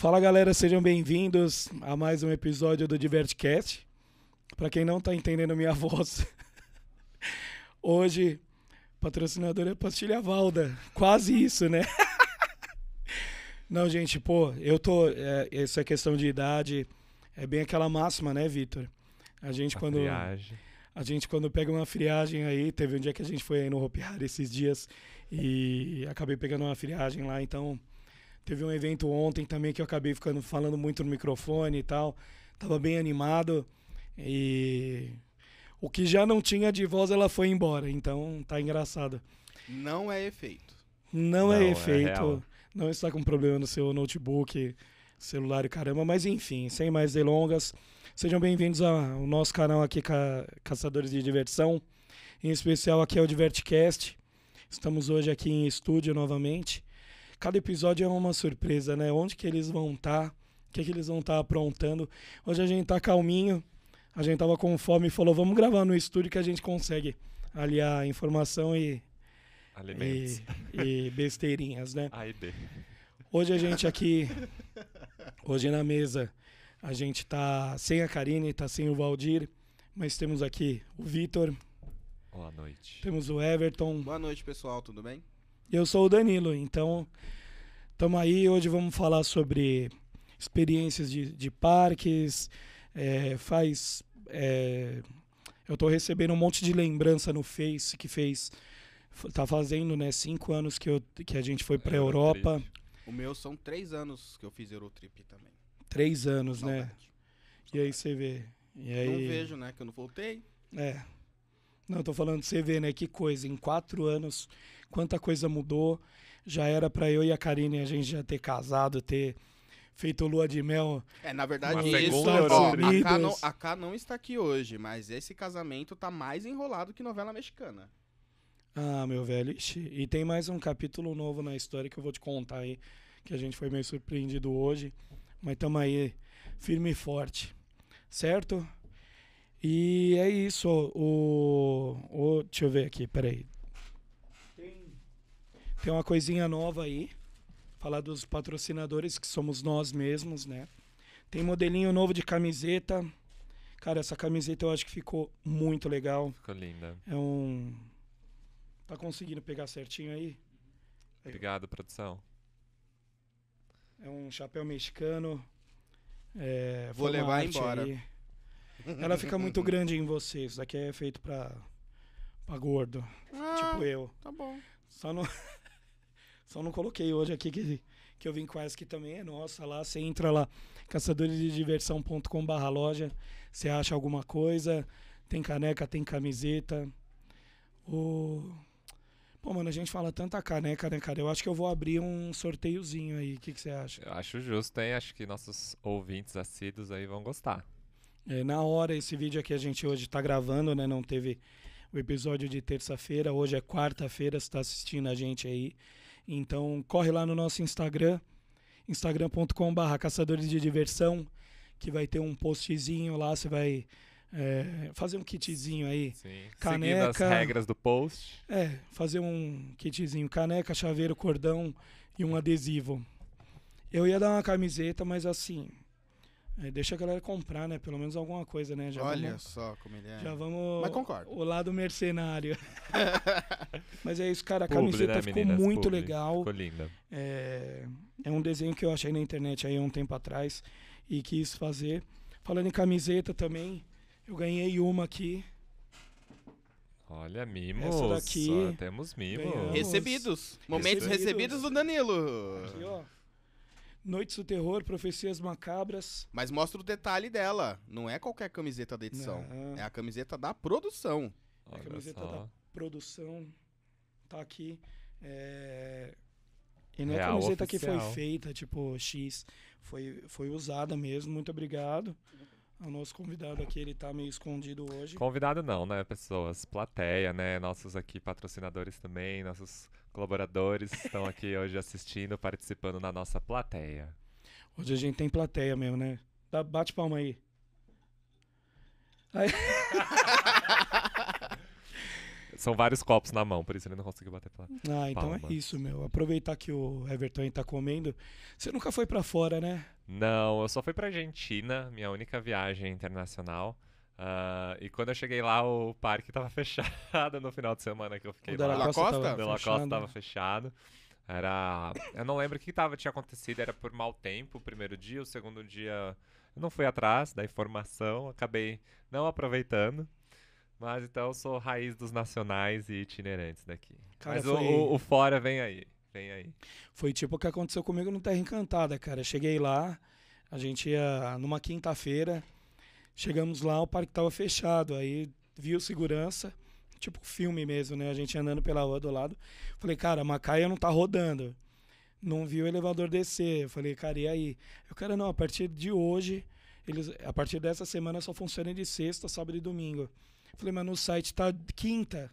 Fala galera, sejam bem-vindos a mais um episódio do Divertcast. Para quem não tá entendendo a minha voz, hoje patrocinador é Pastilha Valda. Quase isso, né? não, gente, pô, eu tô. É, essa é questão de idade. É bem aquela máxima, né, Vitor? A gente A quando. friagem. A gente, quando pega uma friagem aí, teve um dia que a gente foi aí no Hopi Hari esses dias e acabei pegando uma friagem lá, então teve um evento ontem também que eu acabei ficando falando muito no microfone e tal. Tava bem animado e o que já não tinha de voz ela foi embora, então tá engraçado. Não é efeito. Não, Não, é é efeito, real. não está com problema no seu notebook, celular e caramba, mas enfim, sem mais delongas, sejam bem-vindos ao nosso canal aqui, Ca- Caçadores de Diversão, em especial aqui é o Divertcast. Estamos hoje aqui em estúdio novamente. Cada episódio é uma surpresa, né? Onde que eles vão estar? O que, que eles vão estar aprontando? Hoje a gente tá calminho, a gente tava com fome e falou, vamos gravar no estúdio que a gente consegue aliar informação e, Alimentos. e, e besteirinhas, né? A e B. Hoje a gente aqui, hoje na mesa, a gente tá sem a Karine, tá sem o Valdir, mas temos aqui o Vitor, Boa noite. temos o Everton, Boa noite, pessoal, tudo bem? Eu sou o Danilo, então estamos aí, hoje vamos falar sobre experiências de, de parques, é, faz... é, eu tô recebendo um monte de lembrança no Face que fez... Tá fazendo, né? Cinco anos que, eu, que a gente foi pra Eurotrip. Europa. O meu são três anos que eu fiz Eurotrip também. Três anos, né? Saudade. E aí você vê. E aí, Não vejo, né? Que eu não voltei. É. Não, tô falando, você vê, né? Que coisa. Em quatro anos, quanta coisa mudou. Já era pra eu e a Karine a gente já ter casado, ter feito lua de mel. É, na verdade, isso, ó, a, K não, a K não está aqui hoje, mas esse casamento tá mais enrolado que novela mexicana. Ah, meu velho. Ixi. E tem mais um capítulo novo na história que eu vou te contar aí, que a gente foi meio surpreendido hoje. Mas tamo aí, firme e forte. Certo? E é isso. O, o, deixa eu ver aqui, peraí. Tem, uma coisinha nova aí. Falar dos patrocinadores, que somos nós mesmos, né? Tem modelinho novo de camiseta. Cara, essa camiseta eu acho que ficou muito legal. Ficou linda. É um. Tá conseguindo pegar certinho aí? Obrigado, produção. É um chapéu mexicano. É, Vou levar embora. aí. Ela fica muito grande em você. Isso daqui é feito pra, pra gordo. Ah, Tipo eu. tá bom. Só não, só não coloquei hoje aqui que, que eu vim com essa que também é nossa. Lá você entra lá, caçadoresdediversão.com.br loja. Você acha alguma coisa. Tem caneca, tem camiseta. O. Pô, mano, a gente fala tanta caneca, né, cara? Eu acho que eu vou abrir um sorteiozinho aí. O que que você acha? Eu acho justo, hein? Acho que nossos ouvintes assíduos aí vão gostar. É, na hora, esse vídeo aqui a gente hoje tá gravando, né? Não teve o episódio de terça-feira. Hoje é quarta-feira, você tá assistindo a gente aí. Então, corre lá no nosso Instagram, instagram.com.br caçadores de diversão, que vai ter um postzinho lá. Você vai é, fazer um kitzinho aí. Sim. Seguindo as Caneca. regras do post. É, fazer um kitzinho, caneca, chaveiro, cordão e um adesivo. Eu ia dar uma camiseta, mas assim, é, deixa a galera comprar, né? Pelo menos alguma coisa, né? Já Olha vamos, só como ele é. já vamos Mas concordo. o lado mercenário. mas é isso, cara, a Publi, camiseta né, ficou meninas? muito Publi. legal. Ficou linda. É, é um desenho que eu achei na internet aí um tempo atrás e quis fazer. Falando em camiseta também, eu ganhei uma aqui. Olha, mimos. Essa daqui Ó, temos mimos. ganhamos. Recebidos. Momentos Recebidos. recebidos do Danilo. Aqui, ó. Noites do Terror, Profecias Macabras. Mas mostra o detalhe dela. Não é qualquer camiseta da edição. Não. É a camiseta da produção. A Olha camiseta só. da produção tá aqui. É, E não é Real camiseta que foi oficial. feita, tipo, X. Foi, foi usada mesmo. Muito obrigado. O nosso convidado aqui, ele tá meio escondido hoje. Convidado não, né, pessoas? Plateia, né? Nossos aqui patrocinadores também, nossos colaboradores estão aqui hoje assistindo, participando na nossa plateia. Hoje a gente tem plateia mesmo, né? Dá, bate palma aí. Aí. são vários copos na mão, por isso ele não conseguiu bater pela. Ah, então Palmas. é isso, meu. Aproveitar que o Everton aí tá comendo. Você nunca foi pra fora, né? Não, eu só fui pra Argentina, minha única viagem internacional. Ah, e quando eu cheguei lá, o parque tava fechado no final de semana que eu fiquei O lá. La Costa Costa? tava O La Costa fechado. tava fechado. Era. Eu não lembro o que tava, tinha acontecido, era por mau tempo o primeiro dia, o segundo dia eu não fui atrás da informação, acabei não aproveitando. Mas então eu sou raiz dos nacionais e itinerantes daqui. Cara, Mas o- foi- o, o fora vem aí. Vem aí. Foi tipo o que aconteceu comigo no Terra Encantada, cara. Cheguei lá, a gente ia numa quinta-feira, chegamos lá, o parque tava fechado. Aí viu segurança, tipo filme mesmo, né? A gente andando pela rua do lado. Falei, cara, a Macaia não tá rodando. Não vi o elevador descer. Eu falei, cara, e aí? Eu, cara, não, a partir de hoje, eles, a partir dessa semana só funciona de sexta, sábado e domingo. Falei, mas no site tá quinta.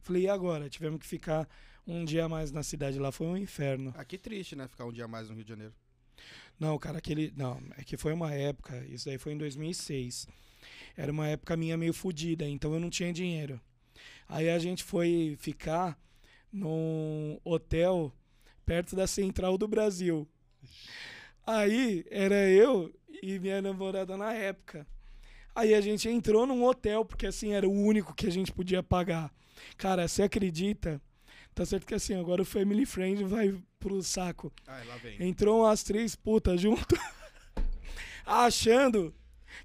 Falei, e agora? Tivemos que ficar um dia a mais na cidade lá, foi um inferno. Ah, que triste, né? Ficar um dia a mais no Rio de Janeiro. Não, cara, aquele. Não, é que foi uma época, isso daí foi em 2006. Era uma época minha meio fodida, então eu não tinha dinheiro. Aí a gente foi ficar num hotel perto da Central do Brasil. Aí era eu e minha namorada na época. Aí a gente entrou num hotel, porque assim era o único que a gente podia pagar. Cara, você acredita? Tá certo que assim, agora o Family Friend vai pro saco. Ah, lá vem. Entrou umas três putas junto, achando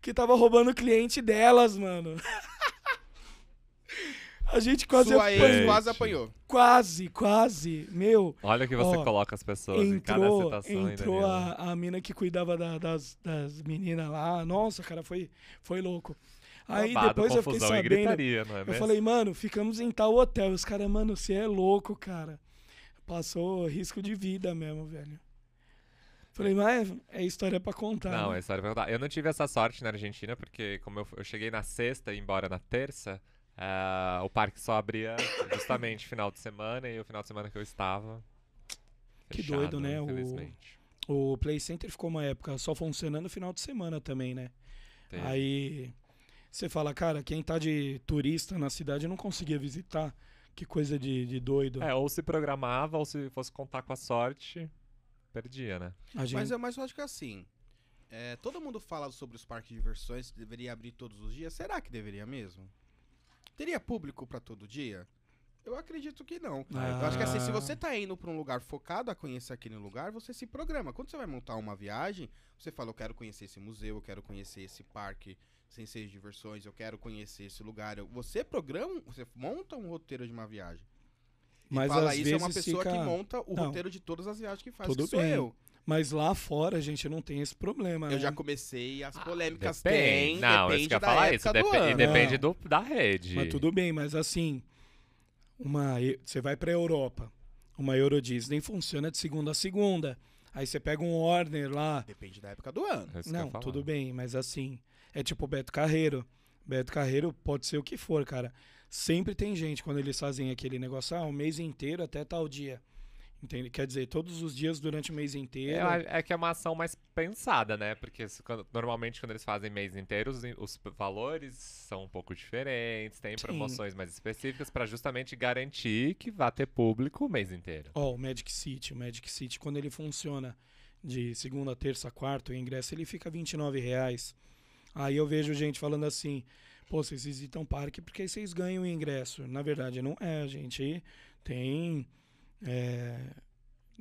que tava roubando o cliente delas, mano. A gente quase Sua ex apanhou. quase apanhou. Quase, quase. Meu, Olha que você Ó, coloca as pessoas em cada entrou, situação. entrou a, a mina que cuidava da- das, das meninas lá. Nossa, cara, foi, foi louco. Aí Babado, depois eu fiquei sabendo. gritaria, é Eu falei, mano, ficamos em tal hotel. Os caras, mano, você é louco, cara. Passou risco de vida mesmo, velho. Falei, mas é história pra contar. Não, né? é história pra contar. Eu não tive essa sorte na Argentina, porque como eu, eu cheguei na sexta e embora na terça, ah, o parque só abria justamente final de semana e o final de semana que eu estava. Que fechado, doido, né? O- Infelizmente. O Play Center ficou uma época só funcionando no final de semana também, né? Teve. Aí você fala, cara, quem tá de turista na cidade não conseguia visitar. Que coisa de, de doido. É, ou se programava, ou se fosse contar com a sorte, perdia, né? A gente... Mas, eu- mas eu acho que assim. é, todo mundo fala sobre os parques de diversões, que deveria abrir todos os dias. Será que deveria mesmo? Teria público pra todo dia? Eu acredito que não. Ah. Eu acho que assim, se você tá indo pra um lugar focado a conhecer aquele lugar, você se programa. Quando você vai montar uma viagem, você fala, eu quero conhecer esse museu, eu quero conhecer esse parque sem ser de diversões, eu quero conhecer esse lugar. Eu- Você programa, você monta um roteiro de uma viagem. E Mas fala às isso é uma vezes pessoa que fica- monta o Não. roteiro de todas as viagens que faz, Tudo que sou bem. eu. Mas lá fora a gente não tem esse problema, Eu né? já comecei, as polêmicas Depende. tem, Não, depende isso que eu ia da falar época isso. do depe- ano. depende Não. do, da rede. Mas tudo bem, mas assim, uma você vai pra Europa, uma Euro Disney funciona de segunda a segunda. Aí você pega um Warner lá, Depende da época do ano. É que Não, tudo bem, mas assim, é tipo Beto Carreiro. Beto Carreiro pode ser o que for, cara. Sempre tem gente quando eles fazem aquele negócio, ah, o mês inteiro até tal dia. Entende? Quer dizer, todos os dias durante o mês inteiro. É, é que é uma ação mais pensada, né? Porque quando- normalmente quando eles fazem mês inteiro, os, os valores são um pouco diferentes, tem Sim. promoções mais específicas pra justamente garantir que vá ter público o mês inteiro. Ó, o Magic City. O Magic City, quando ele funciona de segunda, terça, quarta, o ingresso ele fica 29 reais. Aí eu vejo gente falando assim, pô, vocês visitam parque porque aí vocês ganham o ingresso. Na verdade, não é, a gente tem é,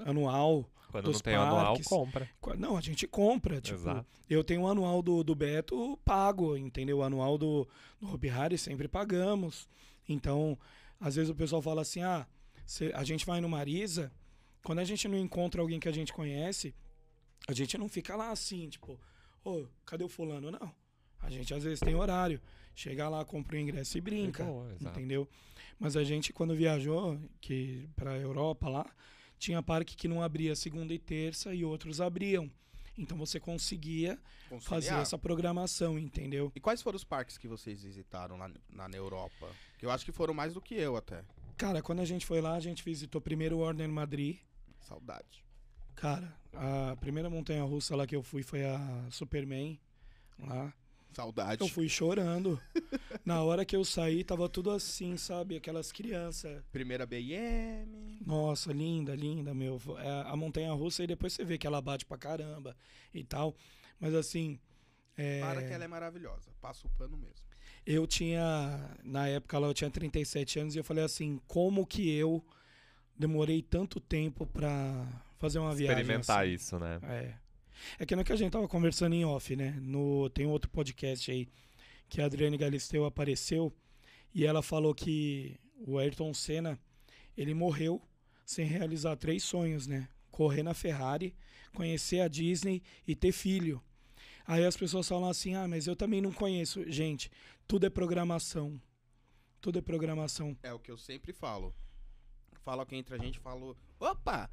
anual. Quando Dos não tem anual, parques. compra. Qua- Não, a gente compra, tipo, Exato. eu tenho o anual do, do Beto pago, entendeu? O anual do, do Hopi Hari sempre pagamos. Então, às vezes o pessoal fala assim, ah, cê- a gente vai no Marisa, quando a gente não encontra alguém que a gente conhece, a gente não fica lá assim, tipo, ô, cadê o fulano? Não. A gente às vezes tem horário. Chega lá, compra o ingresso e brinca. exato. entendeu? Mas a gente, quando viajou que pra Europa lá, tinha parque que não abria segunda e terça e outros abriam. Então você conseguia fazer Conciliar. essa programação, entendeu? E quais foram os parques que vocês visitaram lá na, na Europa? Que eu acho que foram mais do que eu até. Cara, quando a gente foi lá, a gente visitou primeiro o Warner Madrid. Saudade. Cara, a primeira montanha russa lá que eu fui foi a Superman, lá. Saudade. Eu fui chorando. Na hora que eu saí, tava tudo assim, sabe? Aquelas crianças. Primeira BM. Nossa, linda, linda, meu. É a montanha russa e depois você vê que ela bate pra caramba e tal. Mas assim. É... Para que ela é maravilhosa. Passa o pano mesmo. Eu tinha. Na época lá eu tinha 37 anos e eu falei assim: como que eu demorei tanto tempo pra fazer uma viagem? Experimentar assim? isso, né? É. É que não é que a gente tava conversando em off, né? No, tem outro podcast aí que a Adriane Galisteu apareceu e ela falou que o Ayrton Senna ele morreu sem realizar três sonhos, né? Correr na Ferrari, conhecer a Disney e ter filho. Aí as pessoas falam assim: ah, mas eu também não conheço. Gente, tudo é programação. Tudo é programação. É o que eu sempre falo. Fala que entre a gente falo. Opa!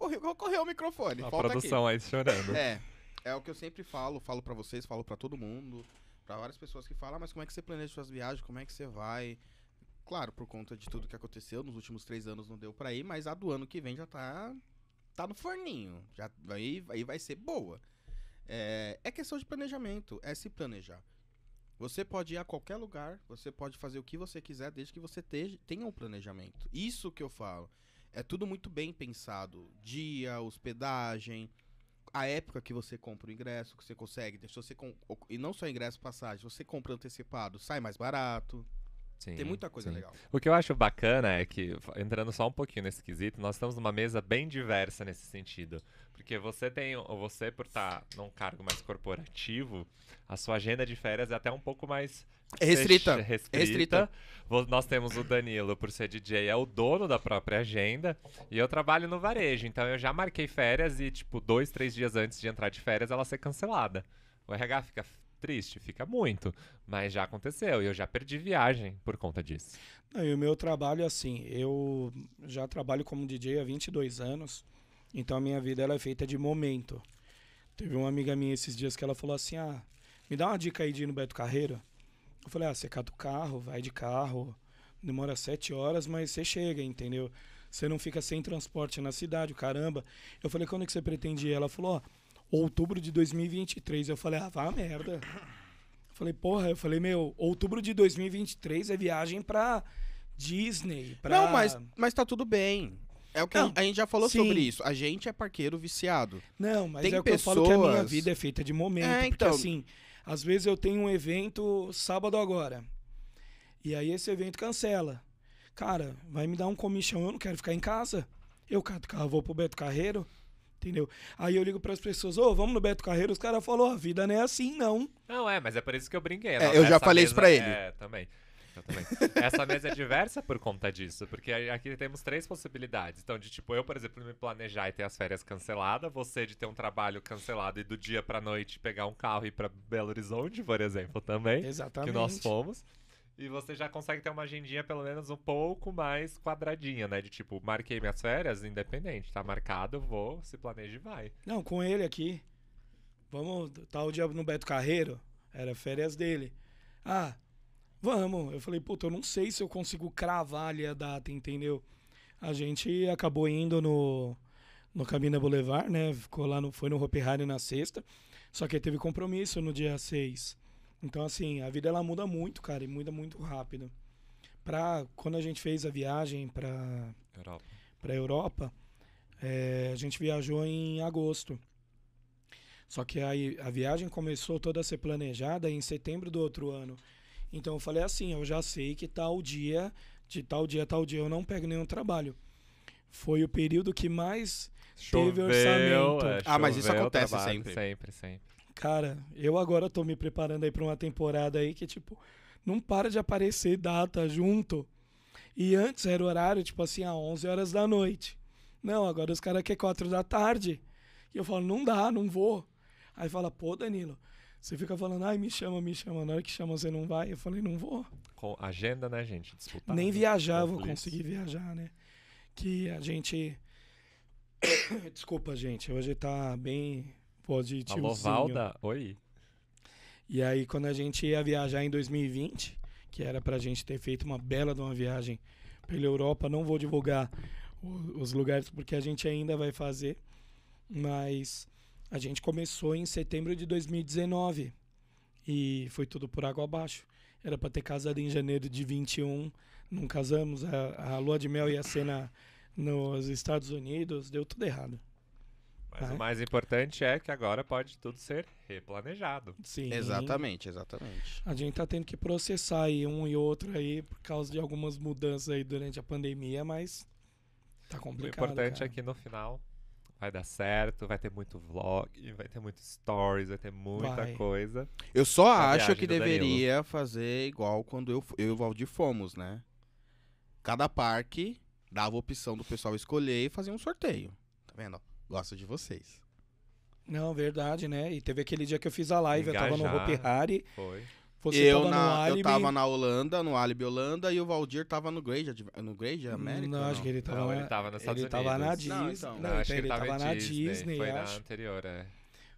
Correu, correu o microfone. A produção aí chorando. aqui. É. É o que eu sempre falo, falo pra vocês, falo pra todo mundo, pra várias pessoas que falam, ah, mas como é que você planeja suas viagens, como é que você vai? Claro, por conta de tudo que aconteceu, nos últimos três anos não deu pra ir, mas a do ano que vem já tá, tá no forninho. Já aí, aí vai ser boa. É, é questão de planejamento, é se planejar. Você pode ir a qualquer lugar, você pode fazer o que você quiser, desde que você tenha um planejamento. Isso que eu falo. É tudo muito bem pensado. Dia, hospedagem, a época que você compra o ingresso, que você consegue. Se você com- e não só ingresso, passagem, você compra antecipado, sai mais barato. Sim, Tem muita coisa sim. legal. O que eu acho bacana é que, entrando só um pouquinho nesse quesito, nós estamos numa mesa bem diversa nesse sentido. Porque você tem, ou você por estar num cargo mais corporativo, a sua agenda de férias é até um pouco mais É restrita. restrita. Restrita. Vo- Nós temos o Danilo, por ser DJ, é o dono da própria agenda. E eu trabalho no varejo, então eu já marquei férias e, tipo, dois, três dias antes de entrar de férias, ela ser cancelada. O RH fica triste, fica muito. Mas já aconteceu e eu já perdi viagem por conta disso. Não, e o meu trabalho, assim, eu já trabalho como DJ há 22 anos, então a minha vida ela é feita de momento. Teve uma amiga minha esses dias que ela falou assim: ah, me dá uma dica aí de ir no Beto Carreiro. Eu falei: ah, você cata o carro, vai de carro, demora sete horas, mas você chega, entendeu? Você não fica sem transporte na cidade, caramba. Eu falei: quando é que você pretende ir? Ela falou: ó, outubro de 2023. Eu falei: ah, vá a merda. Eu falei, porra, eu falei, meu, outubro de 2023 é viagem pra Disney. Pra... Não, mas, mas tá tudo bem. É o que a Não, gente- a gente já falou sim. sobre isso. A gente é parqueiro viciado. Não, mas Tem é o que eu falo que a minha pessoas- vida é feita de momento. É, Porque então. assim, às vezes eu tenho um evento sábado agora. E aí esse evento cancela. Cara, vai me dar um comichão, eu não quero ficar em casa. Eu cato o carro, vou pro Beto Carreiro. Entendeu? Aí eu ligo pras pessoas, ô, vamos no Beto Carreiro. Os caras falaram, a vida não é assim, não. Não, é, mas é por isso que eu brinquei. É, eu já falei isso pra ele. É, também. Eu também. Essa mesa é diversa por conta disso, porque aqui temos três possibilidades. Então, de tipo, eu, por exemplo, me planejar e ter as férias canceladas, você de ter um trabalho cancelado e do dia pra noite pegar um carro e ir pra Belo Horizonte, por exemplo, também, Exatamente. que nós fomos. E você já consegue ter uma agendinha pelo menos um pouco mais quadradinha, né? De tipo, marquei minhas férias, independente, tá marcado, vou, se planeja e vai. Não, com ele aqui. Vamos, tá o dia no Beto Carreiro. Era férias dele. Ah, vamos. Eu falei, puta, eu não sei se eu consigo cravar ali a data, entendeu? A gente acabou indo no, no Cabina Boulevard, né? Ficou lá no, foi no Hopi Hari na sexta. Só que teve compromisso no dia 6. Então, assim, a vida ela muda muito, cara, e muda muito rápido. Pra, quando a gente fez a viagem pra, Europa. para a Europa, é, a gente viajou em agosto. Só que aí a viagem começou toda a ser planejada em setembro do outro ano. Então eu falei assim, eu já sei que tal dia, de tal dia, tal dia eu não pego nenhum trabalho. Foi o período que mais Teve orçamento. é, Ah, mas isso choveu, acontece trabalho, sempre. Sempre, sempre. Cara, eu agora tô me preparando aí pra uma temporada aí que, tipo, não para de aparecer data junto. E antes era horário, tipo assim, a 11 horas da noite. Não, agora os caras querem 4 da tarde. E eu falo, não dá, não vou. Aí fala, pô, Danilo, você fica falando, ai, me chama, me chama. Na hora que chama, você não vai. Eu falei, não vou. Com agenda, né, gente? Disputada. Nem viajar eu vou conseguir viajar, né? Que a gente. Desculpa, gente, hoje tá bem positivo. Alô, Valda? Oi. E aí, quando a gente ia viajar em 2020, que era pra gente ter feito uma bela de uma viagem pela Europa, não vou divulgar os lugares porque a gente ainda vai fazer, mas a gente começou em setembro de 2019. e foi tudo por água abaixo. Era pra ter casado em janeiro de 21, não casamos. A, a lua de mel ia ser na, nos Estados Unidos, deu tudo errado. Mas Vai. o mais importante é que agora pode tudo ser replanejado. Sim. Exatamente, exatamente. A gente tá tendo que processar aí um e outro aí por causa de algumas mudanças aí durante a pandemia, mas tá O complicado. importante cara. é que no final vai dar certo, vai ter muito vlog, vai ter muito stories, vai ter muita Vai. coisa. Eu só A acho que do Danilo. deveria fazer igual quando eu, eu e o Valdir fomos, né? Cada parque dava a opção do pessoal escolher e fazer um sorteio. Tá vendo? Gosto de vocês. Não, verdade, né? E teve aquele dia que eu fiz a live, eu tava no Engajar. Hopi Hari, Foi. Você eu, tava no na, eu Alibi. tava na Holanda, no Alibi Holanda, e o Valdir tava no Grade, no Grade América? Não, acho que ele tava, Não, na, ele tava nos Estados ele tava na Unidos. Disney. Não, Não, então. então, Não, acho que ele tava, na Disney, Foi na acho. anterior, é.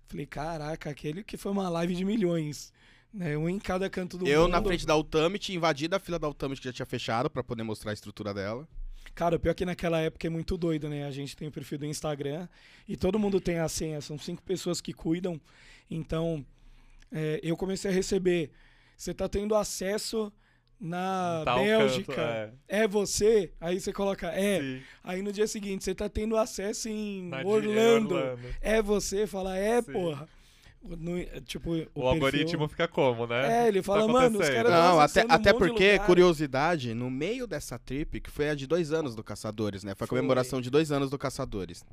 Falei, caraca, aquele que foi uma live de milhões. Né? Um em cada canto do Eu mundo. na frente da Ultimate, invadido a fila da Ultimate que já tinha fechado pra poder mostrar a estrutura dela. Cara, o pior é que naquela época é muito doido, né? A gente tem o perfil do Instagram e todo mundo tem a senha. São cinco pessoas que cuidam. Então, é, eu comecei a receber. Você tá tendo acesso na Tal Bélgica. canto, é. é. você? Aí você coloca, é. Sim. Aí no dia seguinte, você tá tendo acesso em Orlando. Orlando. É você? Fala, é, Sim. porra. No- tipo, o, O, perfil- algoritmo fica como, né? É, ele fala, mano, os caras Não, até, um até porque, lugar. curiosidade, no meio dessa trip, que foi a de dois anos do Caçadores, né? Foi a Foi. comemoração de dois anos do Caçadores.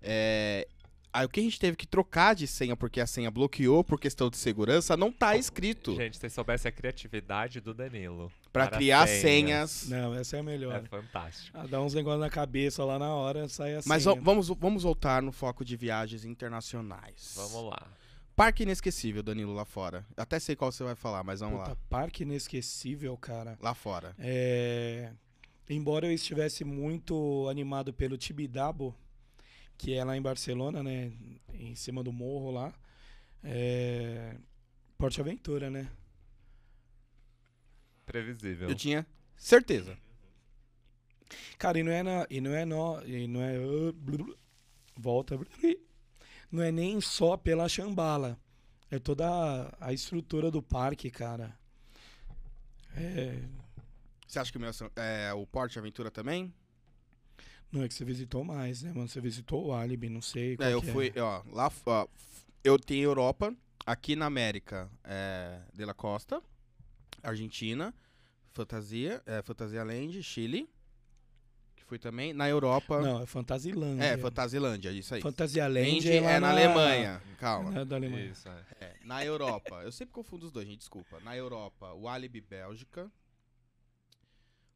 É, Aí o que a gente teve que trocar de senha, porque a senha bloqueou por questão de segurança, não tá escrito. Gente, se vocês soubessem a criatividade do Danilo. Pra para criar senhas. senhas. Não, essa é a melhor. É fantástico. Ah, dá uns negócios na cabeça lá na hora, sai assim. Mas va- vamos, vamos voltar no foco de viagens internacionais. Vamos lá. Parque inesquecível, Danilo, lá fora. Até sei qual você vai falar, mas vamos Puta, lá. parque inesquecível, cara. Lá fora. É, Embora eu estivesse muito animado pelo Tibidabo, que é lá em Barcelona, né? Em cima do morro lá. É... Porte Aventura, né? Previsível. Eu tinha certeza. Cara, e não é na, e não é no, e não é uh, blu, blu, volta. blu, blu, Não é nem só pela chambala. É toda a, a estrutura do parque, cara. É, Você acha que o, meu, é, o Porte Aventura também? Não é que você visitou mais, né, mano? Você visitou o Alibi, não sei. qual É, eu que fui, ó, lá, ó, eu tenho Europa, aqui na América, é, De La Costa, Argentina, Fantasia, é, Fantasia Land, Chile, que fui também, na Europa, Não, é Fantasilândia. é, Fantasilândia, isso aí. Fantasialand Land é, é na Alemanha, calma. É da Alemanha. Isso, é. É, na Europa, eu sempre confundo os dois, gente, desculpa. Na Europa, o Alibi Bélgica,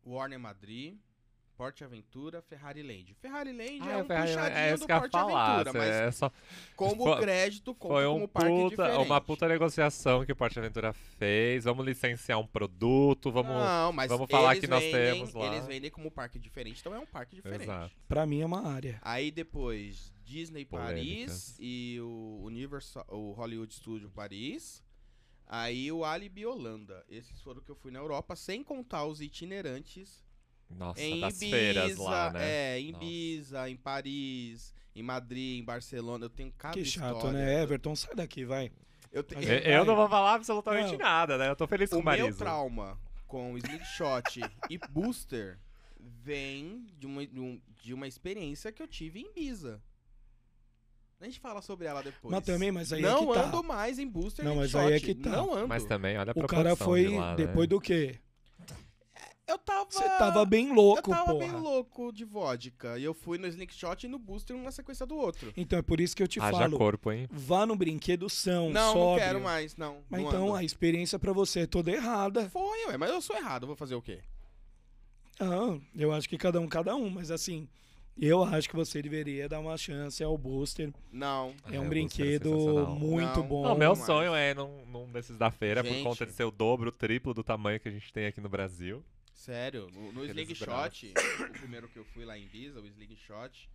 Warner Madrid, Porte Aventura, Ferrari Land. Ferrari Land é Ah, um Ferrari, puxadinho é do Porte falar. Aventura, mas é só, como foi- crédito, conta foi um como parque puta, diferente. uma puta negociação que o Porte Aventura fez. Vamos licenciar um produto, vamos... Não, mas vamos falar que nós vendem- temos lá. Eles vendem como parque diferente, então é um parque diferente. Exato. Pra mim é uma área. Aí depois, Disney Paris e o Universal, o Hollywood Studio Paris. Aí o Alibi Holanda. Esses foram que eu fui na Europa, sem contar os itinerantes Nossa, em das Ibiza, feiras lá, né? é, em Nossa. Ibiza, em Paris, em Madrid, em Barcelona. Eu tenho cada que chato, história. né? Everton, sai daqui, vai. Eu te- Eu, eu não vou falar absolutamente Não. nada, né? Eu tô feliz com O o meu Marisa. trauma com Slingshot e Booster vem de uma, de, um- uma experiência que eu tive em Ibiza. A gente fala sobre ela depois. Mas também, mas aí não é que tá. ando mais em Booster Não, mas shot. aí é que tá. Não ando. Mas também, olha a O cara foi de lá, né? depois do quê? Eu tava... Você tava bem louco, Eu tava porra. bem louco de vodka. E eu fui no Slingshot e no Booster, um na sequência do outro. Então é por isso que eu te Haja falo. corpo, hein? Vá no brinquedo são, não, não sóbrio. quero mais, não. Mas não então ando. a experiência pra você é toda errada. Foi, ué, mas eu sou errado, eu vou fazer o quê? Ah, eu acho que cada um, cada um. Mas assim, eu acho que você deveria dar uma chance ao Booster. Não. É, É, um é brinquedo muito Não. bom. Não, meu mas- sonho é num, num desses da feira por Gente. conta de ser o dobro, o triplo do tamanho que a gente tem aqui no Brasil. Sério, no, no Slingshot, o primeiro que eu fui lá em Ibiza, o Slingshot,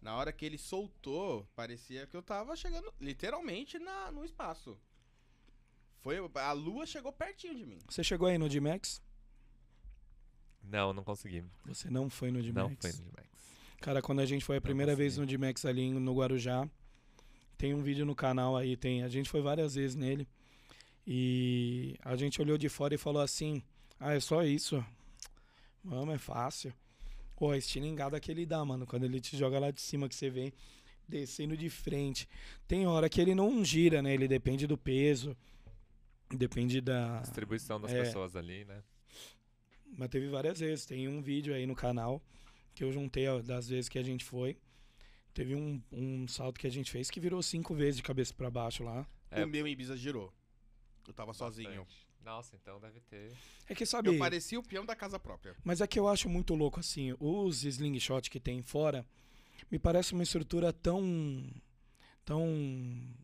na hora que ele soltou, parecia que eu tava chegando literalmente na, no espaço. Foi, a lua chegou pertinho de mim. Você chegou aí no D-Max? Não, não consegui. Você não foi no D-Max? Não foi no Max. Cara, quando a gente foi a primeira vez no. D-Max ali no Guarujá, tem um vídeo no canal aí, tem. A gente foi várias vezes nele. E a gente olhou de fora e falou assim: ah, é só isso. Vamos, é fácil. Pô, a estilingada que ele dá, mano, quando ele te joga lá de cima que você vem descendo de frente. Tem hora que ele não gira, né? Ele depende do peso, depende da. Distribuição das É. pessoas ali, né? Mas teve várias vezes. Tem um vídeo aí no canal que eu juntei ó, das vezes que a gente foi. Teve um, um salto que a gente fez que virou cinco vezes de cabeça pra baixo lá. É. O meu em Ibiza girou. Eu tava sozinho. Nossa, então deve ter. É que sabe. Eu parecia o peão da casa própria. Mas é que eu acho muito louco assim, os slingshot que tem fora, me parece uma estrutura tão tão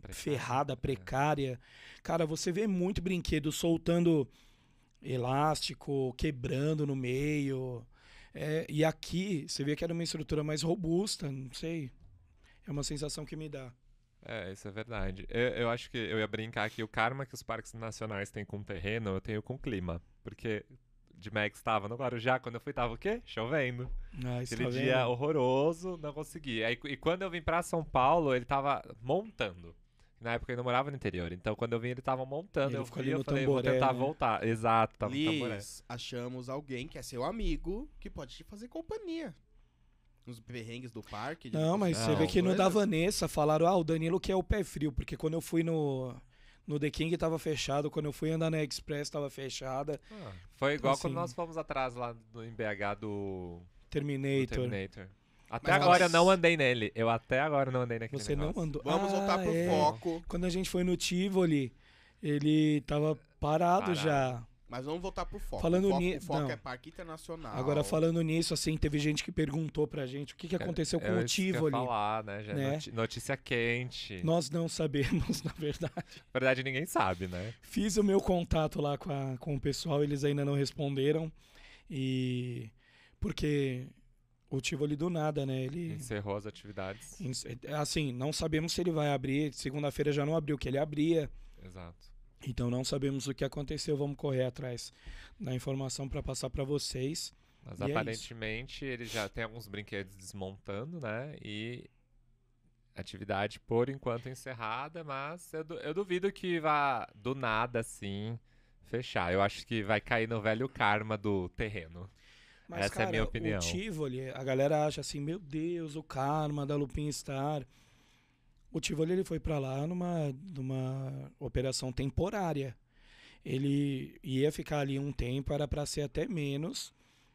Precária, ferrada, é. precária. Cara, você vê muito brinquedo soltando elástico, quebrando no meio. É, e aqui você vê que era uma estrutura mais robusta, não sei. É uma sensação que me dá. É, isso é verdade. Eu, eu acho que eu ia brincar que o karma que os parques nacionais têm com o terreno, eu tenho com o clima. Porque de Max estava no Guarujá, quando eu fui, tava o quê? Chovendo. Ah, isso Aquele tá dia vendo? horroroso, não consegui. Aí, e quando eu vim pra São Paulo, ele tava montando. Na época eu ainda morava no interior. Então quando eu vim, ele tava montando. Ele eu ali eu no falei, vou tamboré, tentar né? voltar. Exato, tava no tamboré. Liz, achamos alguém que é seu amigo que pode te fazer companhia. Nos perrengues do parque. Não, mas você Não. vê que no da. Vanessa falaram, ah, o Danilo que é o pé frio, porque quando eu fui no, no The King tava fechado, quando eu fui andar na Express tava fechada, Ah, foi igual Então, quando assim- nós fomos atrás lá do, em BH do, do Terminator. Terminator. Até Mas agora eu elas- não andei nele. Eu até agora não andei naquele Você não negócio. andou. Vamos Ah, voltar pro é. foco. Quando a gente foi no Tivoli, ele tava parado, Parado. já. Mas vamos voltar pro foco. Falando o foco, ni- o foco não. é parque internacional. Agora, falando nisso, assim, teve gente que perguntou pra gente o que, que aconteceu com É o isso que eu ia Tivoli. falar, né? Já é né? notícia quente. Nós não sabemos, na verdade. Na verdade, ninguém sabe, né? Fiz o meu contato lá com, a- com o pessoal, eles ainda não responderam. E. Porque o Tivoli do nada, né? Ele. Encerrou as atividades. Assim, não sabemos se ele vai abrir. Segunda-feira já não abriu, que ele abria. Exato. Então não sabemos o que aconteceu. Vamos correr atrás da informação para passar para vocês. Mas E é aparentemente ele já tem alguns brinquedos desmontando, né? E atividade por enquanto encerrada, mas eu, eu duvido que vá do nada assim fechar. Eu acho que vai cair no velho karma do terreno. Mas, Essa é a cara, minha opinião. O Tivoli, a galera acha assim, meu Deus, o karma da Lupin Star. O Tivoli ele foi para lá numa, numa operação temporária. Ele ia ficar ali um tempo, era para ser até menos,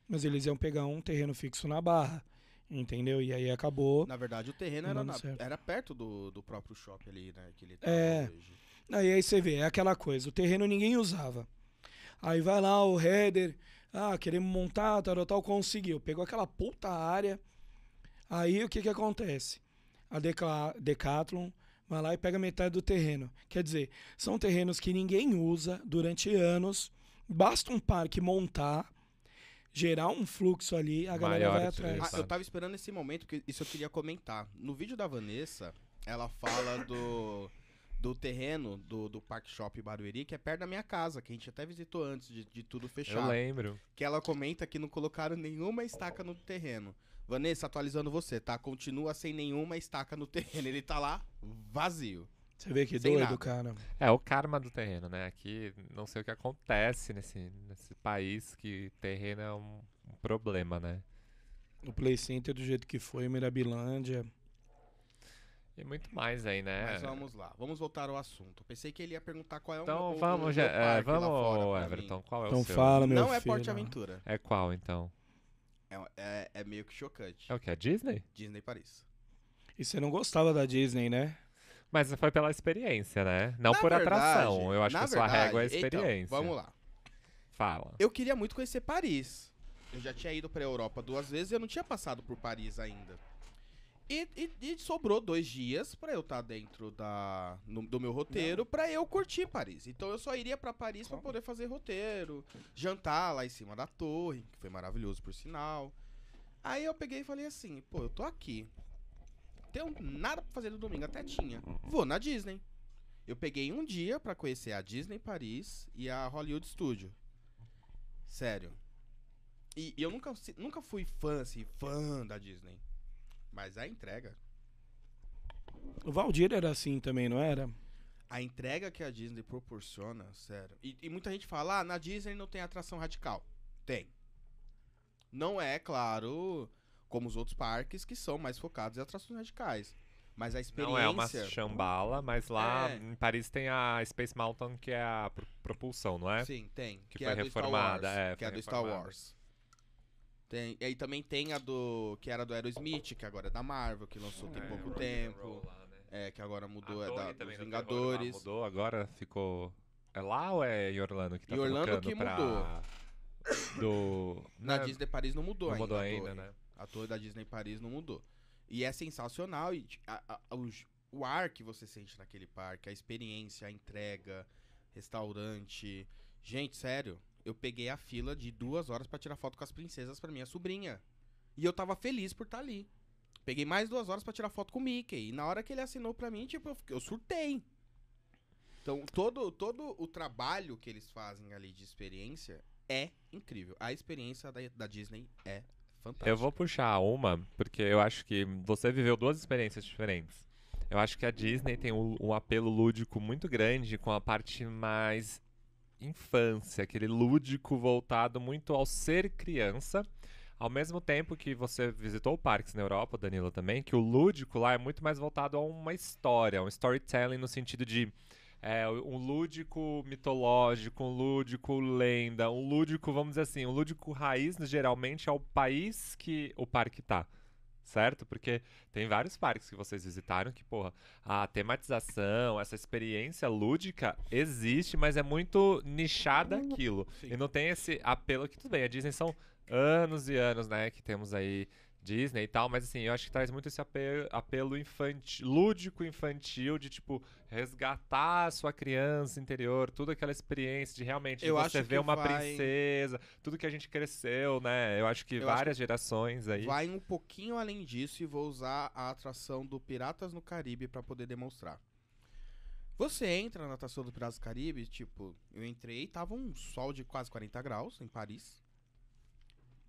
mas eles iam pegar um terreno fixo na Barra, entendeu? E aí acabou. Na verdade, o terreno era, na- era perto do, do próprio shopping ali, né? Que ele tá É. hoje. Aí, aí você vê, é aquela coisa, o terreno ninguém usava. Aí vai lá o header, ah, queremos montar, tal, tal, conseguiu. Pegou aquela puta área. Aí o que que acontece? A Decla- Decathlon vai lá e pega metade do terreno. Quer dizer, são terrenos que ninguém usa durante anos. Basta um parque montar, gerar um fluxo ali, a galera Maior vai atrás. Ah, eu tava esperando esse momento, porque isso eu queria comentar. No vídeo da Vanessa, ela fala do, do terreno do, do Park Shop Barueri, que é perto da minha casa, que a gente até visitou antes de, de tudo Eu fechar. lembro. Que ela comenta que não colocaram nenhuma estaca no terreno. Vanessa, atualizando você, tá? Continua sem nenhuma estaca no terreno. Ele tá lá vazio. Você vê que Sem doido, nada. cara. É o karma do terreno, né? Aqui não sei o que acontece nesse, nesse país que terreno é um, um problema, né? O Play Center do jeito que foi, Mirabilândia. E muito mais aí, né? Mas vamos lá, vamos voltar ao assunto. Pensei que ele ia perguntar qual é o Então meu, vamos, o já, meu é, vamos, Everton. mim. Qual é Então o seu? fala, meu Não é filho. Porte Aventura. É qual então? É, é, é meio que chocante. É o que? A Disney? Disney Paris. E você não gostava da Disney, né? Mas foi pela experiência, né? Não Na por verdade- atração. Eu acho na que a sua régua é a verdade, experiência. Então, vamos lá. Fala. Eu queria muito conhecer Paris. Eu já tinha ido pra Europa duas vezes e eu não tinha passado por Paris ainda. E, e- e sobrou dois dias pra eu estar dentro da, no- do meu roteiro pra eu curtir Paris. Então eu só iria pra Paris pra poder fazer roteiro, jantar lá em cima da torre, que foi maravilhoso por sinal. Aí eu peguei e falei assim, pô, eu tô aqui. Tenho nada pra fazer no domingo, até tinha. Vou na Disney. Eu peguei um dia pra conhecer a Disney Paris e a Hollywood Studio. Sério. E, e eu nunca, nunca fui fã, assim, fã da Disney. Mas a entrega. O Valdir era assim também, não era? A entrega que a Disney proporciona, sério. E, e muita gente fala, ah, na Disney não tem atração radical. Tem. Não é, claro, como os outros parques que são mais focados em atrações radicais. Mas a experiência. Não é uma chambala, mas lá É. em Paris tem a Space Mountain, que é a pro- propulsão, não é? Sim, tem. Que Que, foi é a do Star reformada, Wars. é, que é do Star. Wars. Tem, e aí também tem a do. Que era do Aerosmith, que agora é da Marvel, que lançou tem É, pouco tempo. lá, né? É, que agora A mudou, é torre da, dos terror Vingadores. Mudou, agora ficou. É lá ou é em Orlando que tá Em Orlando que pra... mudou. Do. Na né, Disney Paris não mudou Não ainda. mudou a ainda, torre. né? A torre da Disney Paris não mudou. E é sensacional. E a- a- o, o ar que você sente naquele parque, a experiência, a entrega, restaurante. Gente, sério, eu peguei a fila de duas horas pra tirar foto com as princesas pra minha sobrinha. E eu tava feliz por estar ali. Peguei mais duas horas pra tirar foto com o Mickey. E na hora que ele assinou pra mim, tipo, eu, eu surtei. Então, todo, todo o trabalho que eles fazem ali de experiência é incrível. A experiência da, da Disney é fantástica. Eu vou puxar uma, porque eu acho que você viveu duas experiências diferentes. Eu acho que a Disney tem um, um apelo lúdico muito grande com a parte mais infância, aquele lúdico voltado muito ao ser criança. Ao mesmo tempo que você visitou parques na Europa, Danilo também, que o lúdico lá é muito mais voltado a uma história, um storytelling no sentido de é, um lúdico mitológico, um lúdico lenda, um lúdico, vamos dizer assim, um lúdico raiz, geralmente, é o país que o parque tá. Certo? Porque tem vários parques que vocês visitaram que, porra, a tematização, essa experiência lúdica existe, mas é muito nichada aquilo. Sim. E não tem esse apelo que, tudo bem, a Disney são anos e anos, né, que temos aí Disney e tal, mas assim, eu acho que traz muito esse ape- apelo infantil, lúdico infantil de tipo resgatar a sua criança interior, toda aquela experiência de realmente de Eu você acho ver que uma vai- princesa, tudo que a gente cresceu, né? Eu acho que Eu acho várias gerações aí. Vai um pouquinho além disso e vou usar a atração do Piratas no Caribe pra poder demonstrar. Você entra na atração do Piratas do Caribe, tipo, eu entrei, tava um sol de quase 40 graus em Paris.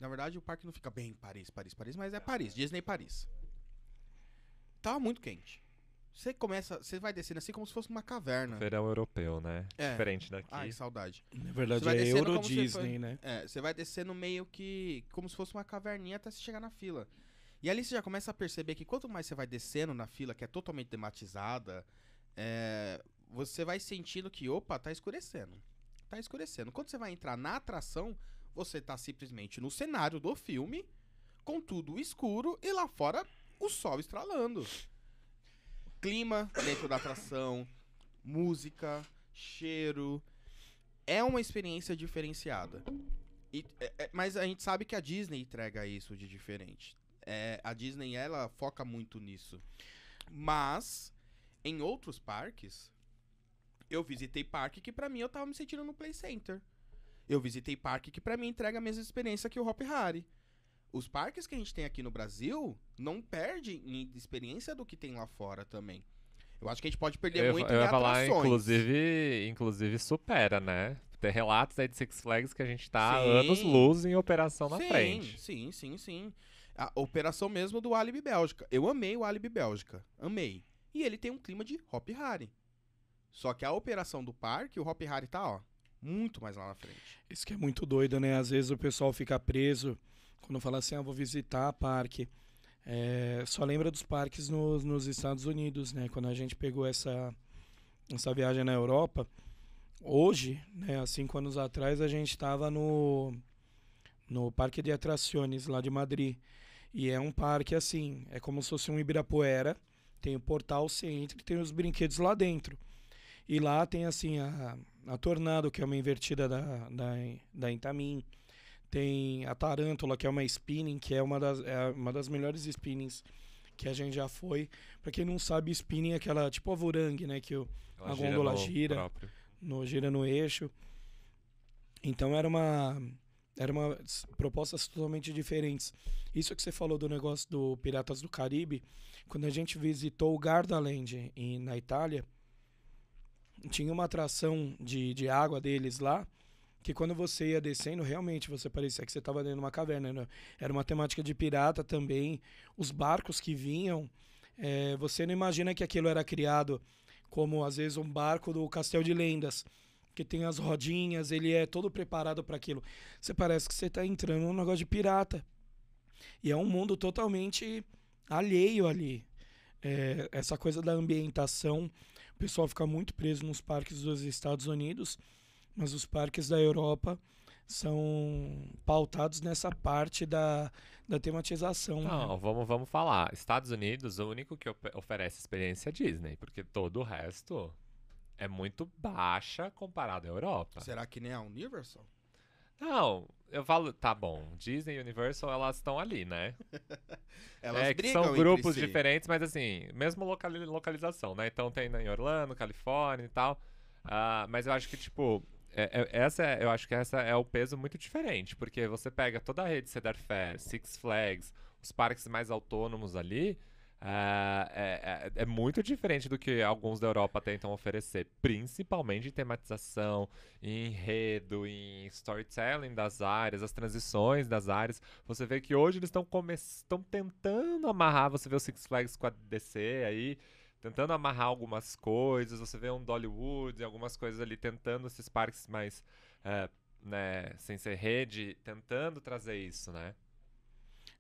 Na verdade, o parque não fica bem em Paris, Paris, Paris, mas é Paris, Disney Paris. Tava muito quente. Você começa, você vai descendo assim como se fosse uma caverna. Verão europeu, né? É. Diferente daqui. Ai, saudade. Na verdade é descendo Euro Disney, foi- né? É, você vai descendo meio que como se fosse uma caverninha até você chegar na fila. E ali você já começa a perceber que quanto mais você vai descendo na fila, que é totalmente tematizada, é, você vai sentindo que, opa, tá escurecendo. Tá escurecendo. Quando você vai entrar na atração, você tá simplesmente no cenário do filme, com tudo escuro e lá fora o sol estralando. Clima dentro da atração, música, cheiro. É uma experiência diferenciada. E- é- é- mas a gente sabe que a Disney entrega isso de diferente. É, a Disney, ela foca muito nisso. Mas, em outros parques, eu visitei parque que pra mim eu tava me sentindo no Play Center. Eu visitei parque que pra mim entrega a mesma experiência que o Hop Harry. Os parques que a gente tem aqui no Brasil não perdem em experiência do que tem lá fora também. Eu acho que a gente pode perder eu, muito eu em ia falar, atrações. inclusive, inclusive supera, né? Tem relatos aí de Six Flags que a gente tá há Sim. anos luz em operação na sim, frente. Sim, sim, sim. A operação mesmo do Alibi Bélgica. Eu amei o Alibi Bélgica. Amei. E ele tem um clima de Hop Harry. Só que a operação do parque, o Hop Harry tá, ó, muito mais lá na frente. Isso que é muito doido, né? Às vezes o pessoal fica preso quando fala assim, ah, vou visitar parque. É, só lembra dos parques nos, nos Estados Unidos, né? Quando a gente pegou essa, essa viagem na Europa, hoje, né, há cinco anos atrás, a gente estava no, no Parque de Atrações lá de Madrid. E é um parque assim, é como se fosse um Ibirapuera, tem o portal, você entra e tem os brinquedos lá dentro. E lá tem assim a, a Tornado, que é uma invertida da, da, da Intamin. Tem a Tarântula, que é uma spinning, que é uma das, é uma das melhores spinnings que a gente já foi. Pra quem não sabe, spinning é aquela tipo a Vorangue, né? Que o, Ela A gôndola no gira. no, gira no eixo. Então era uma era uma propostas totalmente diferentes. Isso que você falou do negócio do Piratas do Caribe, quando a gente visitou o Gardaland em, na Itália, tinha uma atração de, de água deles lá, que quando você ia descendo, realmente você parecia que você estava dentro de uma caverna. né? Era uma temática de pirata também. Os barcos que vinham, eh, você não imagina que aquilo era criado como às vezes um barco do Castelo de Lendas, que tem as rodinhas, ele é todo preparado para aquilo. Você parece que você está entrando num negócio de pirata. E é um mundo totalmente alheio ali. É, essa coisa da ambientação, o pessoal fica muito preso nos parques dos Estados Unidos, mas os parques da Europa são pautados nessa parte da, da tematização. né? Não, vamos, vamos falar. Estados Unidos, o único que oferece experiência é Disney, porque todo o resto é muito baixa comparado à Europa. Será que nem a Universal? Não, eu falo, tá bom, Disney e Universal, elas estão ali, né? Elas é que são grupos si. diferentes, mas assim, mesmo locali- localização, né? Então tem em Orlando, Califórnia e tal. Ah, mas eu acho que, tipo, é- é- essa é- eu acho que essa é o peso muito diferente, porque você pega toda a rede Cedar Fair, Six Flags, os parques mais autônomos ali, é, é- é muito diferente do que alguns da Europa tentam oferecer, principalmente em tematização, em enredo, em storytelling das áreas, as transições das áreas. Você vê que hoje eles estão estão tentando amarrar, você vê o Six Flags com a DC aí, tentando amarrar algumas coisas, você vê um Dollywood, algumas coisas ali, tentando esses parques mais, é, né, sem ser rede, tentando trazer isso, né?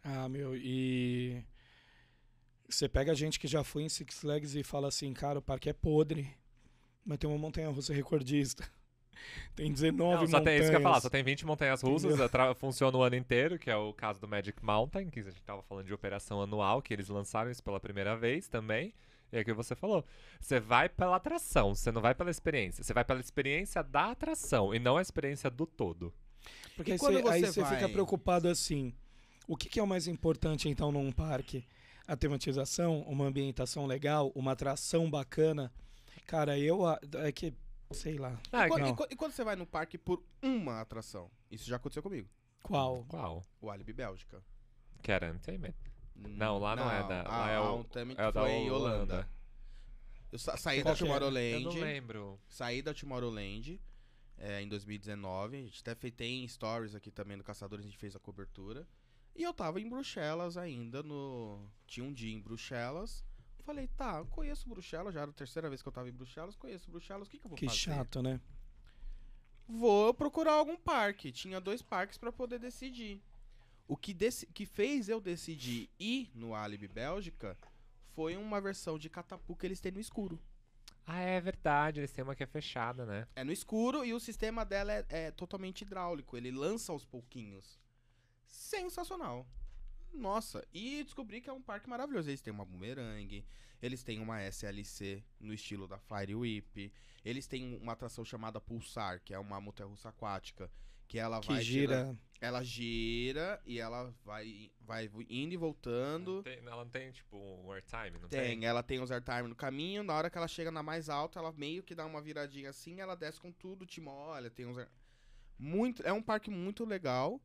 Ah, meu, e você pega gente que já foi em Six Flags e fala assim, cara, o parque é podre, mas tem uma montanha russa recordista. Tem 19 Não, só montanhas. tem isso que eu ia falar, só tem 20 montanhas russas, atra- funciona o ano inteiro, que é o caso do Magic Mountain, que a gente tava falando de operação anual, que eles lançaram isso pela primeira vez também. E é o que você falou. Você vai pela atração, você não vai pela experiência. Você vai pela experiência da atração e não a experiência do todo. Porque E aí quando você, aí você você fica vai- preocupado assim, o que, que é o mais importante então num parque? A tematização, uma ambientação legal, uma atração bacana? Cara, eu... É que, sei lá, Ah, E quando, não. e quando- e quando você vai no parque por uma atração? Isso já aconteceu comigo. qual? Qual? O Alibi Bélgica. Que era Entertainment. Não, lá não é da- lá a, é o- É o da foi em Holanda. Holanda. Eu sa- saí Qual da que é? Eu não Tomorrowland. lembro. Saí da Tomorrowland é, em 2019. A gente até fez, tem stories aqui também do Caçadores, a gente fez a cobertura. E eu tava em Bruxelas ainda, no. Tinha um dia em Bruxelas. Falei, tá, eu conheço Bruxelas, já era a terceira vez que eu tava em Bruxelas, conheço Bruxelas, o que, que eu vou Que fazer? chato, né? Vou procurar algum parque. Tinha dois parques pra poder decidir. O que, deci- que fez eu decidir ir no Alibi Bélgica foi uma versão de Catapu que eles têm no escuro. Ah, é verdade, eles têm uma que é fechada, né? É no escuro e o sistema dela é, é totalmente hidráulico. Ele lança aos pouquinhos. Sensacional. Nossa, e descobri que é um parque maravilhoso. Eles têm uma bumerangue, eles têm uma SLC no estilo da Fire Whip, eles têm uma atração chamada Pulsar, que é uma montanha-russa aquática, que ela Que vai gira... tirando- ela gira e ela vai vai indo e Não voltando. tem- ela não tem, tipo, um airtime, não tem? Tem, ela tem os airtime no caminho, na hora que ela chega na mais alta, ela meio que dá uma viradinha assim, ela desce com tudo, te molha, tem uns... air- Muito, é um parque muito legal,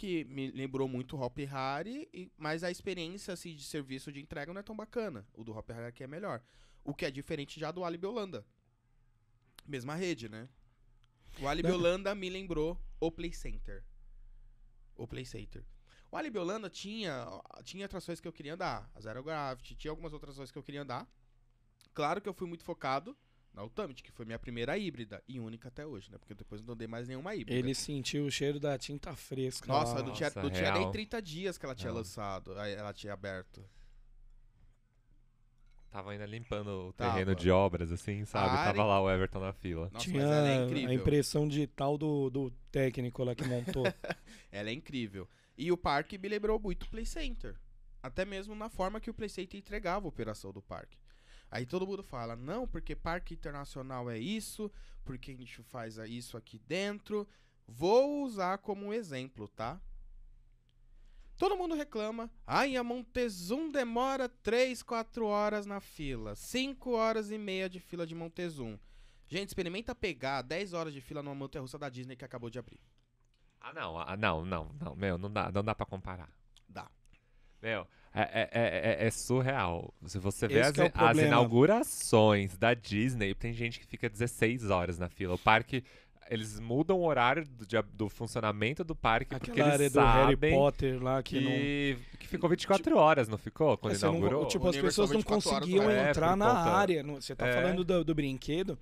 que me lembrou muito o Hop Harry, e- mas a experiência assim, de serviço de entrega não é tão bacana. O do Hop Harry aqui é melhor. O que é diferente já do Alibi Holanda. Mesma rede, né? O Alibi. Holanda me lembrou o Play Center. O Play Center. O Alibi Holanda tinha, tinha atrações que eu queria andar. A Zero Gravity, tinha algumas outras atrações que eu queria andar. Claro que eu fui muito focado na Ultimate, que foi minha primeira híbrida. E única até hoje, né? Porque depois não andei mais nenhuma híbrida. Ele sentiu o cheiro da tinta fresca. Nossa, não tinha, Nossa, não tinha nem real. 30 dias que ela tinha Não. lançado. Ela tinha aberto. Tava ainda limpando o Tava. terreno de obras, assim, sabe? Ah, Tava lá o Everton na fila. Nossa, Tinha mas ela é a incrível. impressão digital do, do técnico lá que montou. Ela é incrível. E o parque me lembrou muito o Play Center. Até mesmo na forma que o Play Center entregava a operação do parque. Aí todo mundo fala, não, porque parque internacional é isso, porque a gente faz isso aqui dentro. Vou usar como exemplo, tá? Todo mundo reclama. Ai, a Montezum demora 3, 4 horas na fila. 5 horas e meia de fila de Montezum. Gente, experimenta pegar 10 horas de fila numa montanha russa da Disney que acabou de abrir. Ah, não, ah, não, não, não, meu, não dá, não dá pra comparar. Dá. Meu, é, é, é, é- é surreal. Se você vê as, que é as inaugurações da Disney, tem gente que fica 16 horas na fila. O parque, eles mudam o horário do, de- do funcionamento do parque porque Aquela área eles do Harry sabem Potter lá que, não. que, que ficou 24 horas, não ficou? Quando É, você não- inaugurou? tipo, as pessoas não 24 horas, conseguiam entrar na conta- área. Você tá É. falando do, do brinquedo,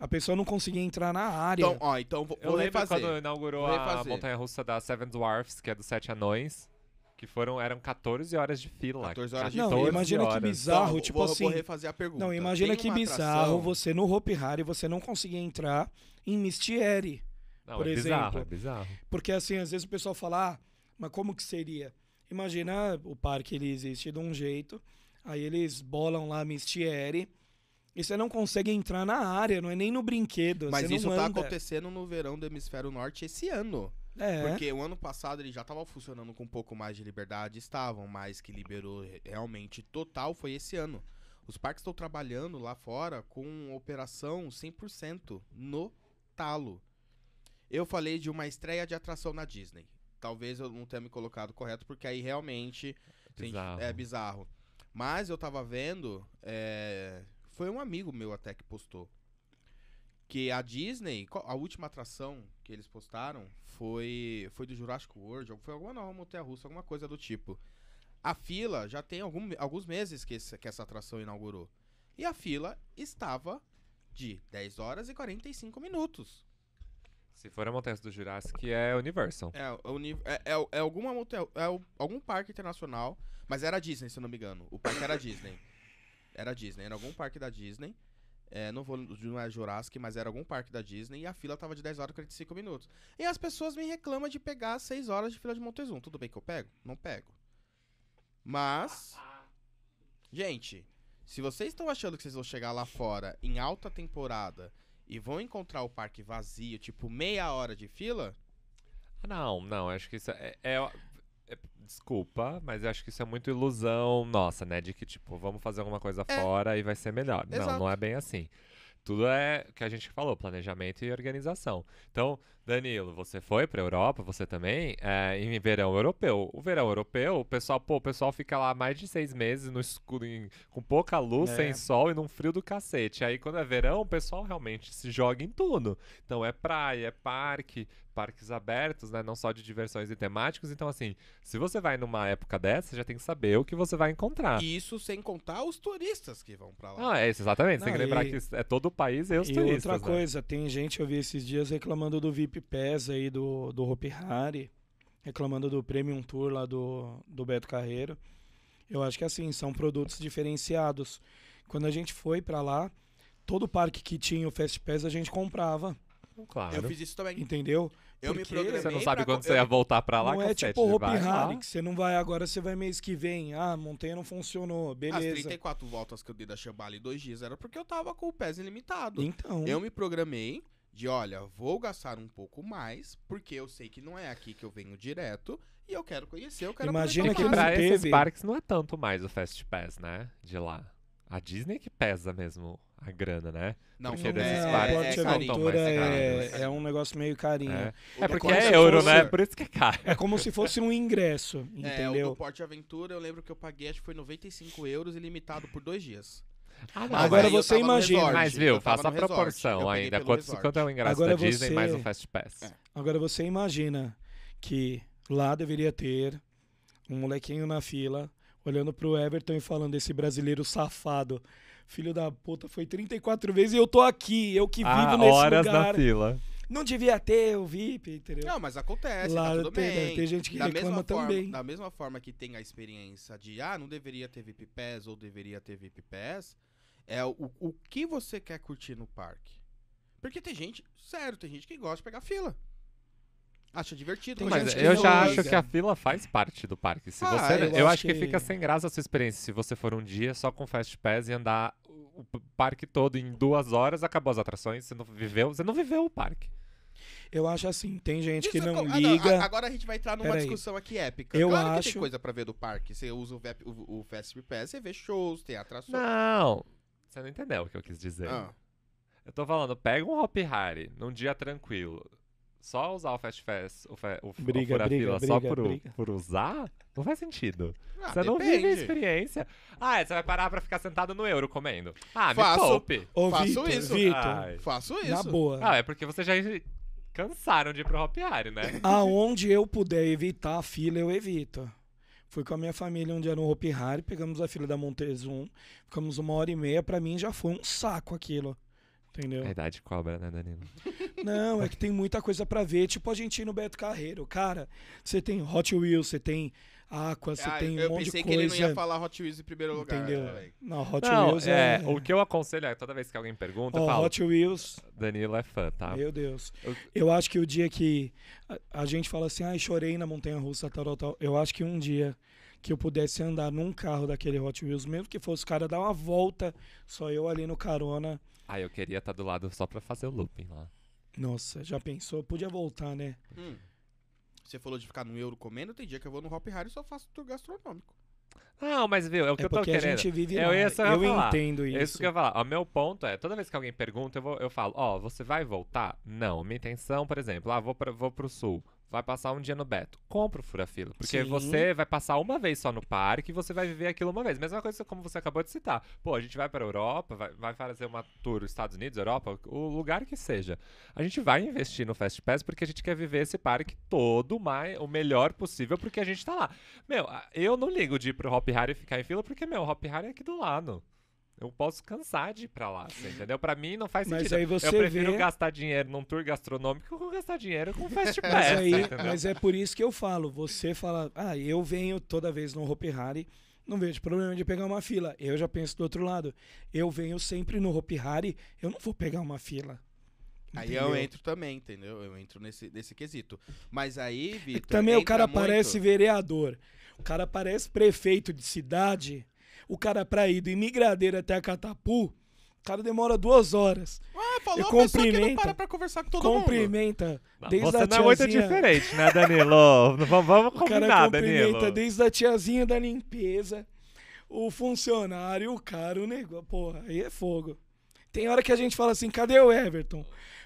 a pessoa não conseguia entrar na área. Então, ó, então vou, Eu vou lembro refazer. quando inaugurou Vou a montanha-russa da Seven Dwarfs, que é dos Sete Anões, que foram, eram 14 horas de fila. 14 horas de não, 14 imagina que bizarro, Então, tipo vou, assim. Vou refazer a pergunta. Não, imagina Tem que bizarro atração- você no Hopi Hari você não conseguia entrar em Mistieri. Não, por é bizarro, exemplo. é bizarro. Porque assim, às vezes o pessoal fala, ah, mas como que seria? Imagina o parque ele existe de um jeito, aí eles bolam lá Mistieri e você não consegue entrar na área, não é nem no brinquedo. Mas você isso não tá anda. acontecendo no verão do hemisfério norte esse ano. É. Porque o ano passado ele já tava funcionando com um pouco mais de liberdade, estavam, mas que liberou re- realmente total foi esse ano. Os parques estão trabalhando lá fora com operação 100% no talo. Eu falei de uma estreia de atração na Disney. Talvez eu não tenha me colocado correto, porque aí realmente tem- Bizarro. é bizarro. Mas eu tava vendo, é, foi um amigo meu até que postou. Que a Disney, a última atração que eles postaram foi, foi do Jurassic World, foi alguma nova montanha russa, alguma coisa do tipo. A fila já tem algum- alguns meses que, esse- que essa atração inaugurou. E a fila estava de 10 horas e 45 minutos. Se for a montanha do Jurassic, é Universal. É, é, é- é alguma montanha, é algum parque internacional, mas era Disney, se eu não me engano. O parque era Disney. Era Disney, era algum parque da Disney. É, não vou, não é Jurassic, mas era algum parque da Disney e a fila tava de 10 horas e 45 minutos. E as pessoas me reclamam de pegar 6 horas de fila de Montezum. Tudo bem que eu pego? Não pego. Mas, gente, se vocês estão achando que vocês vão chegar lá fora em alta temporada e vão encontrar o parque vazio, tipo meia hora de fila, Ah, Não, não, acho que isso é- é- Desculpa, mas eu acho que isso é muito ilusão nossa, né? De que, tipo, vamos fazer alguma coisa É. fora e vai ser melhor. Não, Exato. não é bem assim. Tudo é o que a gente falou, planejamento e organização. Então, Danilo, você foi pra Europa, você também, é, em verão europeu. O verão europeu, o pessoal, pô, o pessoal fica lá mais de seis meses no escuro, em- com pouca luz, É. sem sol e num frio do cacete. Aí, quando é verão, o pessoal realmente se joga em tudo. Então, é praia, é parque, parques abertos, né? Não só de diversões e temáticos. Então, assim, se você vai numa época dessa, você já tem que saber o que você vai encontrar. E isso sem contar os turistas que vão pra lá. Ah, é isso, exatamente. Você tem Não, que lembrar e- que é todo o país e os E turistas. outra né? coisa, tem gente, eu vi esses dias reclamando do VIP Pass aí do, do Hopi Hari, reclamando do Premium Tour lá do, do Beto Carreiro. Eu acho que assim, são produtos diferenciados. Quando a gente foi pra lá, todo parque que tinha o Fast Pass a gente comprava, Claro. Eu fiz isso também. entendeu? Eu me Porque programei. Você não sabe pra quando você eu ia me- voltar pra lá, não é tipo o Hopi. Hari, que você não vai agora, você vai mês que vem. Ah, a montanha não funcionou, As beleza. 34 voltas que eu dei da Chambala em dois dias era porque eu tava com o pés ilimitado. Então, Eu me programei de, olha, vou gastar um pouco mais, porque eu sei que não é aqui que eu venho direto, e eu quero conhecer, eu quero Imagina É que pra esses teve- parques não é tanto mais o Fast Pass, né? De lá. A Disney é que pesa mesmo a grana, né? Não, porque é, desses é, é, tão Aventura é, é um negócio meio carinho. É, é porque Porte é euro, Aventura- né? Por isso que é caro. É como se fosse um ingresso, É, o entendeu? do Porte Aventura, eu lembro que eu paguei, acho que foi 95 euros ilimitado por dois dias. Ah, Mas Agora você imagina. resort, Mas, viu, faça a proporção ainda. Quanto, quanto é o ingresso Agora da Disney você- mais o Fast Pass? É. Agora você imagina que lá deveria ter um molequinho na fila, olhando pro Everton e falando: esse brasileiro safado, filho da puta, foi 34 vezes e eu tô aqui, eu que vivo Ah, nesse horas lugar. na fila. Não devia ter o VIP, entendeu? Não, mas acontece, lá tá tudo tem, bem. tem gente que da reclama mesma forma, também. Da mesma forma que tem a experiência de, ah, não deveria ter VIP Pass ou deveria ter VIP Pass, é o, o que você quer curtir no parque. Porque tem gente, sério, tem gente que gosta de pegar fila. Acha divertido. Tem Mas eu que já não acho liga. que a fila faz parte do parque. Se Ah, você, eu eu, acho acho que... que- fica sem graça a sua experiência. Se você for um dia só com Fast Pass e andar o parque todo em duas horas, acabou as atrações, você não viveu, você não viveu o parque. Eu acho assim, tem gente que Isso é não co- ah, liga. a- agora a gente vai entrar numa Peraí. discussão aqui épica. Eu claro que acho- tem coisa pra ver do parque. Você usa o, VEP o, o Fast Pass, você vê shows, tem atrações. Não, você não entendeu o que eu quis dizer. Ah, Eu tô falando, pega um Hop Hari num dia tranquilo. Só usar o Fast Fest, o, fe, o, Briga, o briga, fila só briga, por, briga. por usar, não faz sentido. Ah, você não vive a depende. experiência. Ah, é, você vai parar pra ficar sentado no euro comendo. Ah, Faço. me poupe. Ô, Faço Vitor, isso. Vitor, Ai. Faço isso. na boa. Ah, é porque vocês já cansaram de ir pro Hop Hari, né? Aonde eu puder evitar a fila, eu evito. Fui com a minha família um dia no Hopi Hari, pegamos a fila da Montezum, ficamos uma hora e meia, pra mim já foi um saco aquilo. Entendeu? A idade cobra, né, Danilo? Não, é que tem muita coisa pra ver. Tipo a gente ir no Beto Carreiro. Cara, você tem Hot Wheels, você tem Aqua, você Ah, tem eu um monte pensei de que ele não coisa. ia falar Hot Wheels em primeiro lugar. entendeu? velho. Não, Hot não, Wheels é. é, o que eu aconselho é, toda vez que alguém pergunta, eu Ó, falo, Hot Wheels, Danilo é fã, tá? meu Deus. Eu- Eu acho que o dia que a, a gente fala assim, ai, chorei na montanha russa, tal, tal, tal. Eu acho que um dia que eu pudesse andar num carro daquele Hot Wheels, mesmo que fosse o cara dar uma volta, só eu ali no carona. Ah, eu queria estar do lado só pra fazer o looping lá. Nossa, já pensou? Podia voltar, né? Hum. Você falou de ficar no euro comendo, tem dia que eu vou no Hop Hari e só faço tour gastronômico. Não, mas viu, é o que é eu tô porque a querendo. gente vive Eu lá. ia só eu falar. entendo É isso. isso que eu ia falar. O meu ponto é, toda vez que alguém pergunta, eu, vou, eu falo, ó, você vai voltar? Não. Minha intenção, por exemplo, ah, vou, pra, vou pro sul. Vai passar um dia no Beto. Compra o fura-fila. Porque Sim. você vai passar uma vez só no parque e você vai viver aquilo uma vez. Mesma coisa como você acabou de citar. Pô, a gente vai pra Europa, vai, vai fazer uma tour Estados Unidos, Europa, o lugar que seja. A gente vai investir no Fast Pass porque a gente quer viver esse parque todo mais, o melhor possível porque a gente tá lá. Meu, a- eu não ligo de ir pro Hop Hari e ficar em fila porque, meu, o Hop Hari é aqui do lado. Eu posso cansar de ir pra lá, você entendeu? Pra mim não faz Mas sentido. aí você eu prefiro vê- gastar dinheiro num tour gastronômico que gastar dinheiro com Fast Pass, Mas, aí, entendeu? mas é por isso que eu falo. Você fala, ah, eu venho toda vez no Hopi Hari, não vejo problema de pegar uma fila. Eu já penso do outro lado. Eu venho sempre no Hopi Hari, eu não vou pegar uma fila. Aí Entendeu? eu entro também, entendeu? Eu entro nesse, nesse quesito. Mas aí, Vitor. também o cara muito- parece vereador. O cara parece prefeito de cidade. O cara pra ir do Imigradeira até a Catapu, o cara demora duas horas. Ah, falou pessoa que não para pra conversar com todo mundo. cumprimenta desde você a não é muito tiazinha- diferente, né, Danilo? vamos vamos O cara combinar, cumprimenta Danilo. desde a tiazinha da limpeza, o funcionário, o cara, o negócio. Porra, aí é fogo. Tem hora que a gente fala assim, cadê o Everton?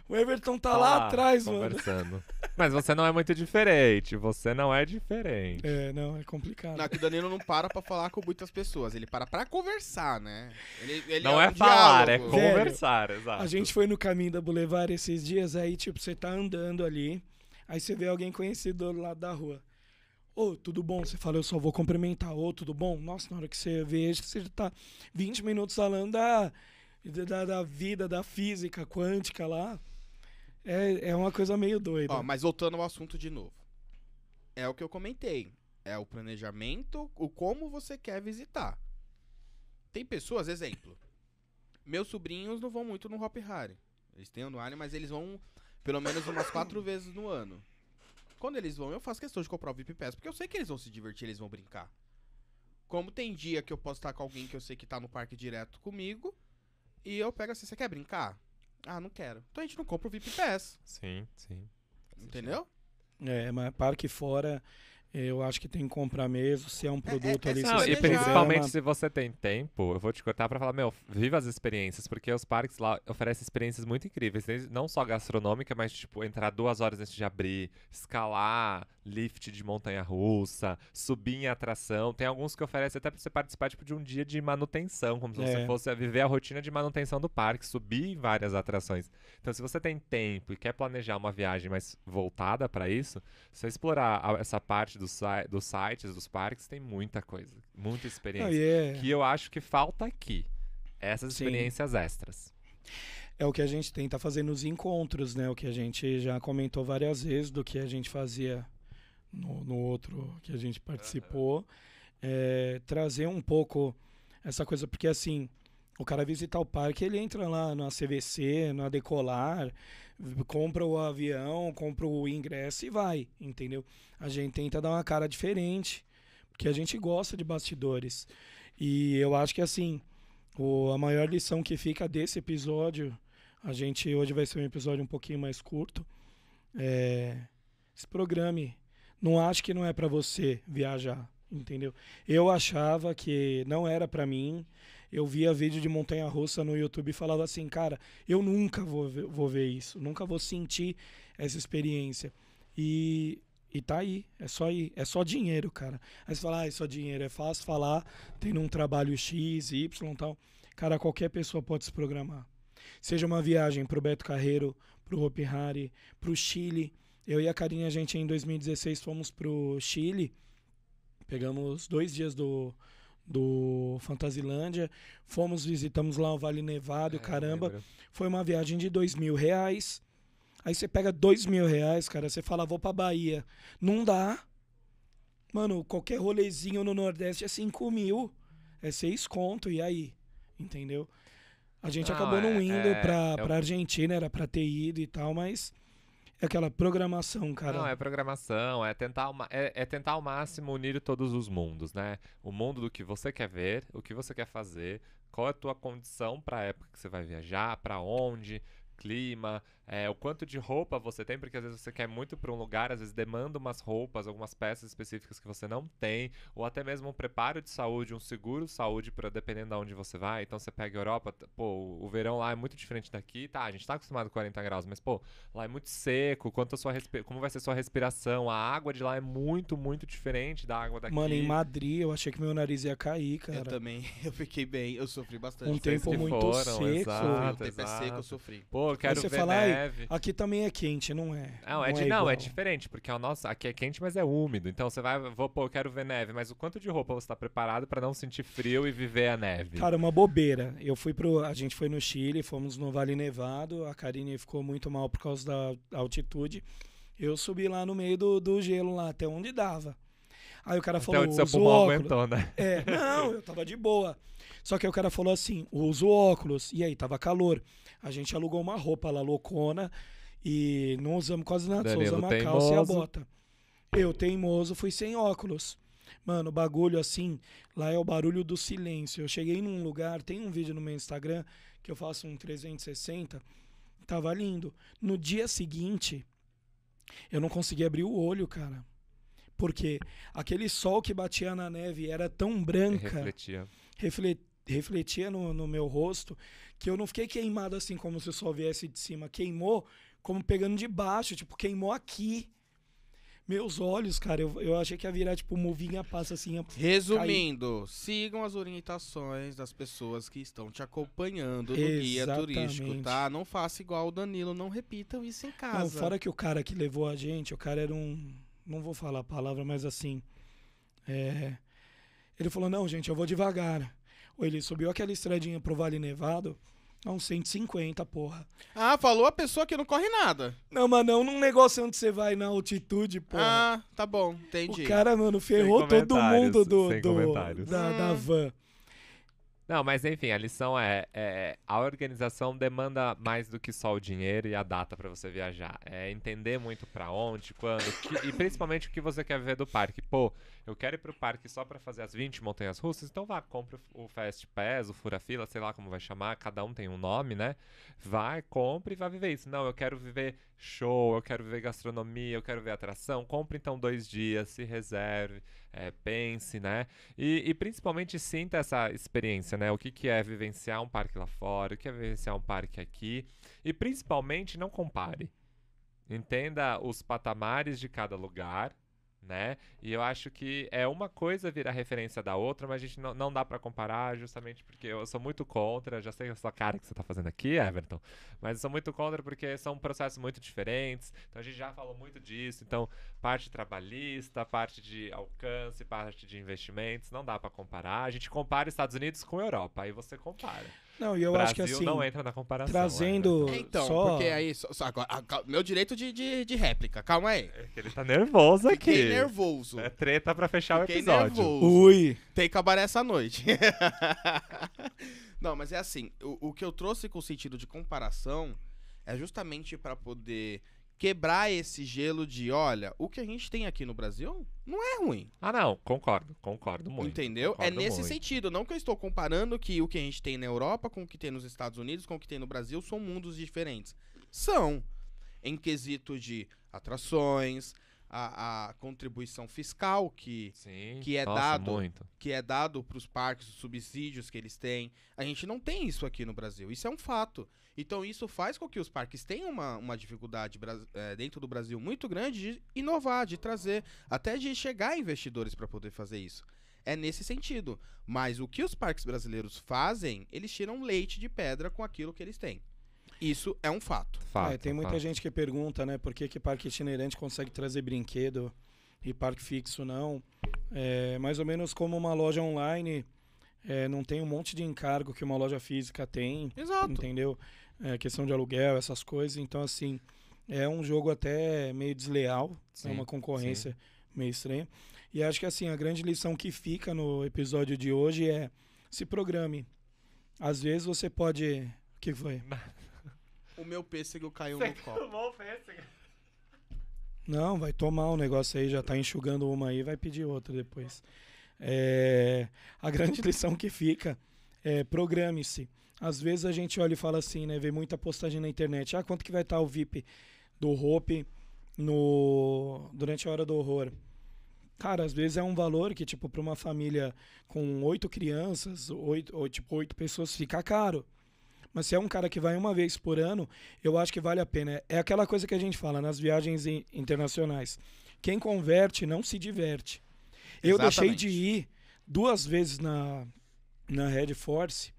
O Everton tá lá Ah, atrás, mano. conversando. Mas você não é muito diferente. Você não é diferente. É, não, é complicado. Não, que o Danilo não para pra falar com muitas pessoas. Ele para pra conversar, né? Ele, ele não é, é, um falar, é diálogo. Conversar, exato. A gente foi no caminho da Boulevard esses dias, aí, tipo, você tá andando ali, aí você vê alguém conhecido do lado da rua. Ô, tudo bom? Você fala, eu só vou cumprimentar. Ô, tudo bom? Nossa, na hora que você vê, você já tá 20 minutos falando da, da, da vida, da física quântica lá. É, é uma coisa meio doida. Ó, mas voltando ao assunto de novo. É o que eu comentei. É o planejamento, o como você quer visitar. Tem pessoas, exemplo. Meus sobrinhos não vão muito no Hop Hari. Eles têm anuário, mas eles vão pelo menos umas quatro vezes no ano. Quando eles vão, eu faço questão de comprar o VIP Pass, porque eu sei que eles vão se divertir, eles vão brincar. Como tem dia que eu posso estar com alguém que eu sei que tá no parque direto comigo, e eu pego assim, você quer brincar? Ah, não quero. Então a gente não compra o VIP Pass, Sim, sim. entendeu? É, mas parque fora, eu acho que tem que comprar mesmo. Se é um produto é ali, esse se Não, você e principalmente se você tem tempo, eu vou te cortar pra falar, meu, viva as experiências, porque os parques lá oferecem experiências muito incríveis, não só gastronômica, mas tipo, entrar duas horas antes de abrir, escalar, lift de montanha-russa, subir em atração. Tem alguns que oferecem até pra você participar tipo, de um dia de manutenção, como se você É. fosse viver a rotina de manutenção do parque, subir em várias atrações. Então, se você tem tempo e quer planejar uma viagem mais voltada pra isso, você explorar a- essa parte dos, si- dos sites, dos parques, tem muita coisa, muita experiência Não, e é, que eu acho que falta aqui. Essas Sim. experiências extras. é o que a gente tenta fazer nos encontros, né? O que a gente já comentou várias vezes do que a gente fazia no, no outro que a gente participou. É, trazer um pouco essa coisa, porque assim, o cara visitar o parque, ele entra lá na CVC, na Decolar, compra o avião, compra o ingresso e vai, entendeu? A gente tenta dar uma cara diferente, porque a gente gosta de bastidores. E eu acho que assim, o, a maior lição que fica desse episódio, a gente hoje vai ser um episódio um pouquinho mais curto. É, se programe. Não acho que não é para você viajar, entendeu? Eu achava que não era para mim. eu via vídeo de montanha russa no YouTube e falava assim, cara, eu nunca vou ver, vou ver isso, nunca vou sentir essa experiência. E, e tá aí, é só ir, é só dinheiro, cara. Aí você fala, ah, é só dinheiro, é fácil falar, tem um trabalho X, Y tal. Cara, qualquer pessoa pode se programar. Seja uma viagem pro Beto Carreiro, pro Hopi Hari, pro Chile. Eu e a Karine, a gente em 2016 fomos pro Chile, pegamos dois dias do, do Fantasilândia, fomos, visitamos lá o Vale Nevado, É, caramba. Foi uma viagem de dois mil reais. Aí você pega dois mil reais, cara, você fala, vou pra Bahia. Não dá. Mano, qualquer rolezinho no Nordeste é cinco mil. É seis conto, e aí? Entendeu? A gente Não, acabou não é- indo é- pra, é pra Argentina, era pra ter ido e tal, mas aquela programação, cara. Não, é programação, é tentar, é, é tentar ao máximo unir todos os mundos, né? O mundo do que você quer ver, o que você quer fazer, qual é a tua condição para a época que você vai viajar, para onde, clima, é, o quanto de roupa você tem, porque às vezes você quer muito para um lugar, às vezes demanda umas roupas, algumas peças específicas que você não tem, ou até mesmo um preparo de saúde, um seguro saúde para dependendo de onde você vai. Então você pega a Europa, pô, o- verão lá é muito diferente daqui, tá? A gente tá acostumado com 40 graus, mas pô, lá é muito seco, quanto a sua como vai ser sua respiração, a água de lá é muito, muito diferente da água daqui. Mano, em Madrid eu achei que meu nariz ia cair, cara. Eu também, eu fiquei bem, eu sofri bastante. Um tempo muito foram, seco. exato, o tempo é exato. seco, eu sofri. Pô, eu quero você ver fala, "Ai, neve. Aqui também é quente, não é? Não, é, de, é não, é diferente, porque o nosso, aqui é quente, mas é úmido. Então você vai, vou, pô, eu quero ver neve, mas o quanto de roupa você tá preparado pra não sentir frio e viver a neve? Cara, uma bobeira. Eu fui pro. A gente foi no Chile, fomos no Vale Nevado. A Karine ficou muito mal por causa da altitude. Eu subi lá no meio do, do gelo, lá, até onde dava. Aí o cara Até falou: onde seu pulmão óculos. aguentou, né? É, não, eu tava de boa. Só que aí o cara falou assim: usa o óculos. E aí, tava calor. A gente alugou uma roupa lá, loucona. E não usamos quase nada, só Danilo usamos a calça e a bota. Eu, teimoso, fui sem óculos. Mano, o bagulho assim, lá é o barulho do silêncio. Eu cheguei num lugar, tem um vídeo no meu Instagram que eu faço um 360, tava lindo. No dia seguinte, eu não consegui abrir o olho, cara. Porque aquele sol que batia na neve era tão branca, Refletia. refle- refletia no, no meu rosto, que eu não fiquei queimado assim como se o sol viesse de cima. Queimou como pegando de baixo, tipo, queimou aqui. Meus olhos, cara, eu, eu achei que ia virar, tipo, movinha passa assim. Resumindo, sigam as orientações das pessoas que estão te acompanhando no guia turístico, Exatamente. tá? Não faça igual o Danilo, não repitam isso em casa. Não, fora que o cara que levou a gente, o cara era um. Não vou falar a palavra, mas assim. é, ele falou: não, gente, eu vou devagar. Ou ele subiu aquela estradinha pro Vale Nevado a uns 150, porra. Ah, falou a pessoa que não corre nada. Não, mas não num negócio onde você vai na altitude, porra. Ah, tá bom, entendi. o cara, mano, ferrou todo mundo do, do- comentários. da, da Hum. van. Não, mas enfim, a lição é, é, a organização demanda mais do que só o dinheiro e a data pra você viajar. É entender muito pra onde, quando, que- e principalmente o que você quer ver do parque. Pô, eu quero ir pro parque só pra fazer as 20 montanhas russas, então vá, compre o Fast Pass, o Fura Fila, sei lá como vai chamar, cada um tem um nome, né? Vai, compre e vai viver isso. Não, eu quero viver show, eu quero viver gastronomia, eu quero ver atração. Compre então dois dias, se reserve, é, pense, né? E, e principalmente sinta essa experiência, né? O que, que é vivenciar um parque lá fora, o que é vivenciar um parque aqui. E principalmente não compare. Entenda os patamares de cada lugar, né? E eu acho que é uma coisa virar referência da outra, mas a gente não, não dá pra comparar justamente porque eu sou muito contra, já sei a sua cara que você tá fazendo aqui, Everton, mas eu sou muito contra porque são processos muito diferentes. Então a gente já falou muito disso, então parte trabalhista, parte de alcance, parte de investimentos, não dá pra comparar. A gente compara Estados Unidos com Europa, aí você compara. Não, e eu Brasil acho que assim. não entra na comparação. trazendo- Everton. Então, Só- porque aí. Só, só agora, cal- meu direito de, de, de réplica, calma aí. É que ele tá nervoso aqui. Fiquei nervoso. É treta pra fechar o Fiquei episódio. nervoso. Ui! Tem que acabar essa noite. Não, mas é assim, o, o que eu trouxe com o sentido de comparação é justamente pra poder quebrar esse gelo de, olha, o que a gente tem aqui no Brasil não é ruim, Ah, não, concordo, concordo muito. entendeu? É concordo nesse muito. sentido, não que eu estou comparando que o que a gente tem na Europa com o que tem nos Estados Unidos, com o que tem no Brasil, são mundos diferentes. São, em quesito de atrações, a, a contribuição fiscal que, Sim. que é Nossa, dado- muito. que é dado para os parques, os subsídios que eles têm. A gente não tem isso aqui no Brasil. Isso é um fato. Então isso faz com que os parques tenham uma, uma dificuldade eh, dentro do Brasil muito grande de inovar, de trazer, até de chegar a investidores para poder fazer isso. É nesse sentido. Mas o que os parques brasileiros fazem, eles tiram leite de pedra com aquilo que eles têm. Isso é um fato. Fato, É, tem muita fato. gente que pergunta, né, por que, que parque itinerante consegue trazer brinquedo e parque fixo não. É mais ou menos como uma loja online é, não tem um monte de encargo que uma loja física tem, Exato. entendeu? É, questão de aluguel, essas coisas. Então, assim, é um jogo até meio desleal, Sim, é uma concorrência meio estranha. E acho que, assim, a grande lição que fica no episódio de hoje é se programe. Às vezes você pode... O que foi? O meu pêssego caiu no copo. Não, vai tomar um negócio aí, já tá enxugando uma aí, vai pedir outra depois. É, a grande lição que fica é programe-se. Às vezes a gente olha e fala assim, né? Vê muita postagem na internet. Ah, quanto que vai estar o VIP do Hope no durante a hora do horror? Cara, às vezes é um valor que, tipo, para uma família com oito crianças, oito, ou, tipo, oito pessoas, fica caro. Mas se é um cara que vai uma vez por ano, eu acho que vale a pena. É aquela coisa que a gente fala nas viagens in- internacionais. Quem converte não se diverte. Eu deixei de ir duas vezes na, na Red Force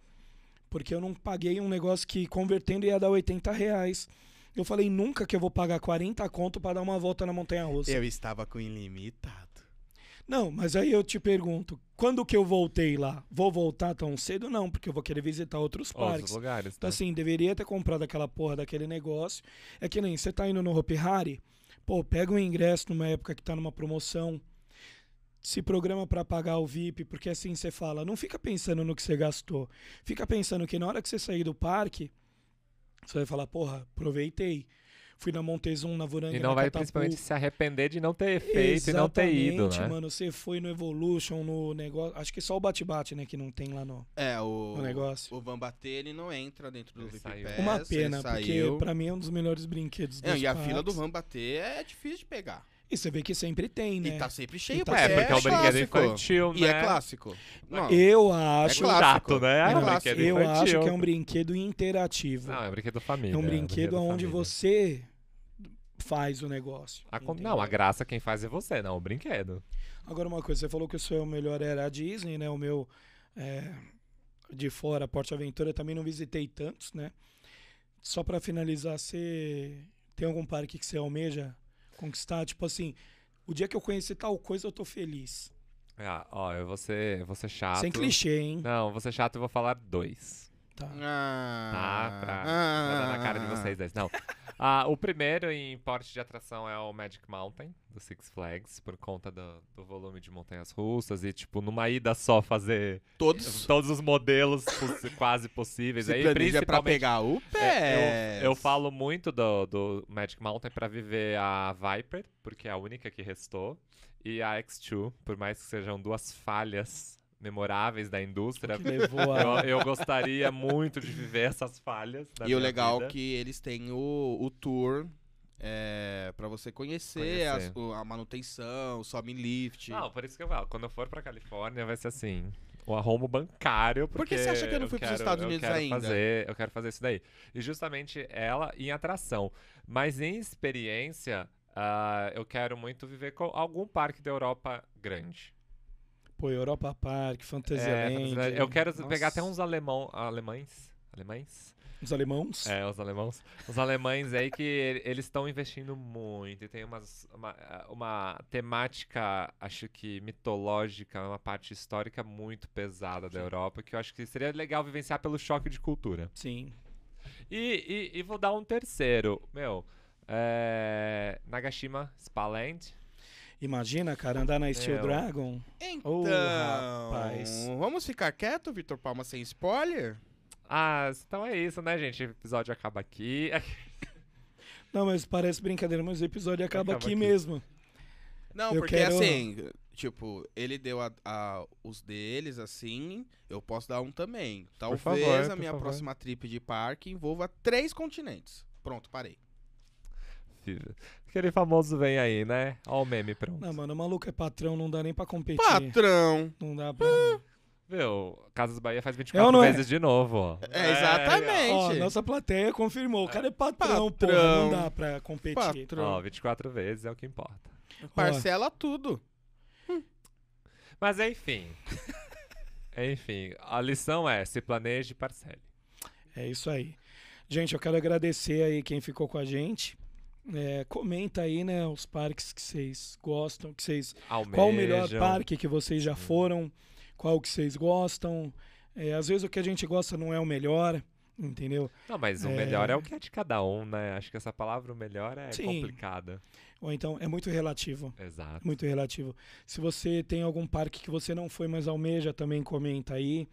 porque eu não paguei um negócio que convertendo ia dar 80 reais. Eu falei nunca que eu vou pagar 40 conto para dar uma volta na montanha russa. Eu estava com ilimitado. Não, mas aí eu te pergunto, quando que eu voltei lá? Vou voltar tão cedo? Não, porque eu vou querer visitar outros Outros parques. lugares. Então, né? assim, deveria ter comprado aquela porra daquele negócio. É que nem você tá indo no Hopi Hari, pô, pega um ingresso numa época que tá numa promoção, se programa pra pagar o VIP, porque assim você fala, não fica pensando no que você gastou. Fica pensando que na hora que você sair do parque, você vai falar, porra, aproveitei. Fui na Montezum, na Voranga, E não vai Catapu. principalmente se arrepender de não ter feito e não ter ido, Exatamente, né? mano. Você foi no Evolution, no negócio. Acho que só o bate-bate, né, que não tem lá no, É, o, no negócio. o Van Bater, ele não entra dentro do Ele VIP saiu. Pass, Uma ele pena, porque saiu. pra mim é um dos melhores brinquedos Não, dos e a fila do. Van Bater é difícil de pegar. E você vê que sempre tem, né? E tá sempre cheio, tá porque É, porque é um brinquedo infantil, né? E é clássico. Não, Eu acho, clássico. chato, né? É um brinquedo eu infantil. acho que é um brinquedo interativo. Não, é um brinquedo família. é um brinquedo onde família. você faz o negócio. A? Não, a graça quem faz é você, não o brinquedo. Agora uma coisa, você falou que o seu melhor era a Disney, né? O meu é, de fora, Porte Aventura, também não visitei tantos, né? Só pra finalizar, você tem algum parque que você almeja conquistar? Tipo assim, o dia que eu conheci tal coisa, eu tô feliz. Ah, ó, eu vou ser, eu vou ser chato. Sem clichê, hein? Não, vou ser chato e vou falar dois. Tá. Ah, Tá? Pra, ah, pra dar na cara de vocês dois. Não. Ah, o primeiro em porte de atração é o Magic Mountain, do Six Flags, por conta do, do volume de montanhas russas e, tipo, numa ida só fazer Todos todos os modelos quase possíveis. se Aí, planeja pra principalmente, pegar o é, pé. eu, eu falo muito do, do Magic Mountain pra viver a Viper, porque é a única que restou, e a X2, por mais que sejam duas falhas memoráveis da indústria. Que levou a... Eu, eu gostaria muito de viver essas falhas. E o legal é vida. que eles têm o, o tour é, para você conhecer, Conhecer. o- a manutenção, o sobe em lift. Não, por isso que eu falo, quando eu for pra Califórnia vai ser assim, o arromo bancário, Por porque que você acha que eu não fui pros quero- Estados eu Unidos quero ainda? Fazer, eu quero fazer isso daí. E justamente ela em atração. Mas em experiência, ah, eu quero muito viver com algum parque da Europa grande. Pô, Europa Park, É, Fantasyland. eu quero Nossa. pegar até uns alemão, alemães. Alemães? Os alemãos. É, os alemãos. Os alemães aí que eles estão investindo muito. E tem umas, uma, uma temática, acho que mitológica, uma parte histórica muito pesada da Europa, que eu acho que seria legal vivenciar pelo choque de cultura. Sim. E, e, e vou dar um terceiro. Meu, é, Nagashima Spaland. Imagina, cara, andar na Steel Meu. Dragon. Então, Ô, rapaz. vamos ficar quieto, Vitor Palma, sem spoiler? Ah, então é isso, né, gente? O episódio acaba aqui. Não, mas parece brincadeira, mas o episódio acaba, Acaba aqui, aqui. mesmo. Não, Eu porque quero- assim, tipo, ele deu a- a- os deles, assim, eu posso dar um também. Talvez favor, a minha próxima trip de parque envolva três continentes. Pronto, parei. Aquele famoso vem aí, né? Ó o meme pronto. Não, mano, o maluco é patrão, não dá nem pra competir. Patrão. Não dá pra. Viu? Casas Bahia faz É 24 ou não é? vezes de novo, ó. É, exatamente. Ó, nossa plateia confirmou. O cara é patrão, porra. Patrão. Não dá pra competir. Patrão. Ó, 24 vezes é o que importa. Parcela tudo. Mas enfim. enfim, a lição é: se planeje e parcele. É isso aí. Gente, eu quero agradecer aí quem ficou com a gente. É, comenta aí, né, os parques que vocês gostam, que vocês Qual o melhor parque que vocês já Sim. foram? Qual que vocês gostam? É, às vezes o que a gente gosta não é o melhor, entendeu? Não, mas o É. melhor é o que é de cada um, né? Acho que essa palavra o melhor é Sim. complicada. Ou então é muito relativo. Exato. Muito relativo. Se você tem algum parque que você não foi, mas almeja, também comenta aí.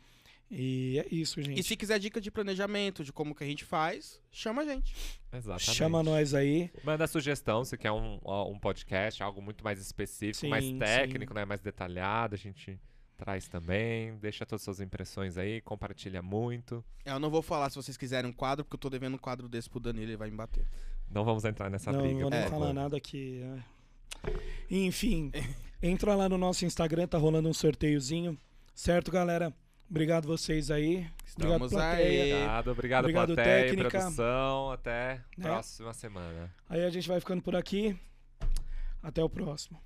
E é isso, gente. E se quiser dica de planejamento, de como que a gente faz, chama a gente. Exatamente. Chama nós aí. Manda sugestão se quer um, um podcast, algo muito mais específico, Sim, mais sim. técnico, né? Mais detalhado. A gente traz também. Deixa todas as suas impressões aí, compartilha muito. É, Eu não vou falar se vocês quiserem um quadro, porque eu tô devendo um quadro desse pro Danilo e ele vai me bater. Não vamos entrar nessa não briga. vou nem por falar nada aqui. é. Enfim, entra lá no nosso Instagram, tá rolando um sorteiozinho. Certo, galera? Obrigado vocês aí. Obrigado, Estamos plateia. aí. Obrigado, obrigado, Obrigado, plateia, técnica. produção. Até Né? próxima semana. Aí a gente vai ficando por aqui. Até o próximo.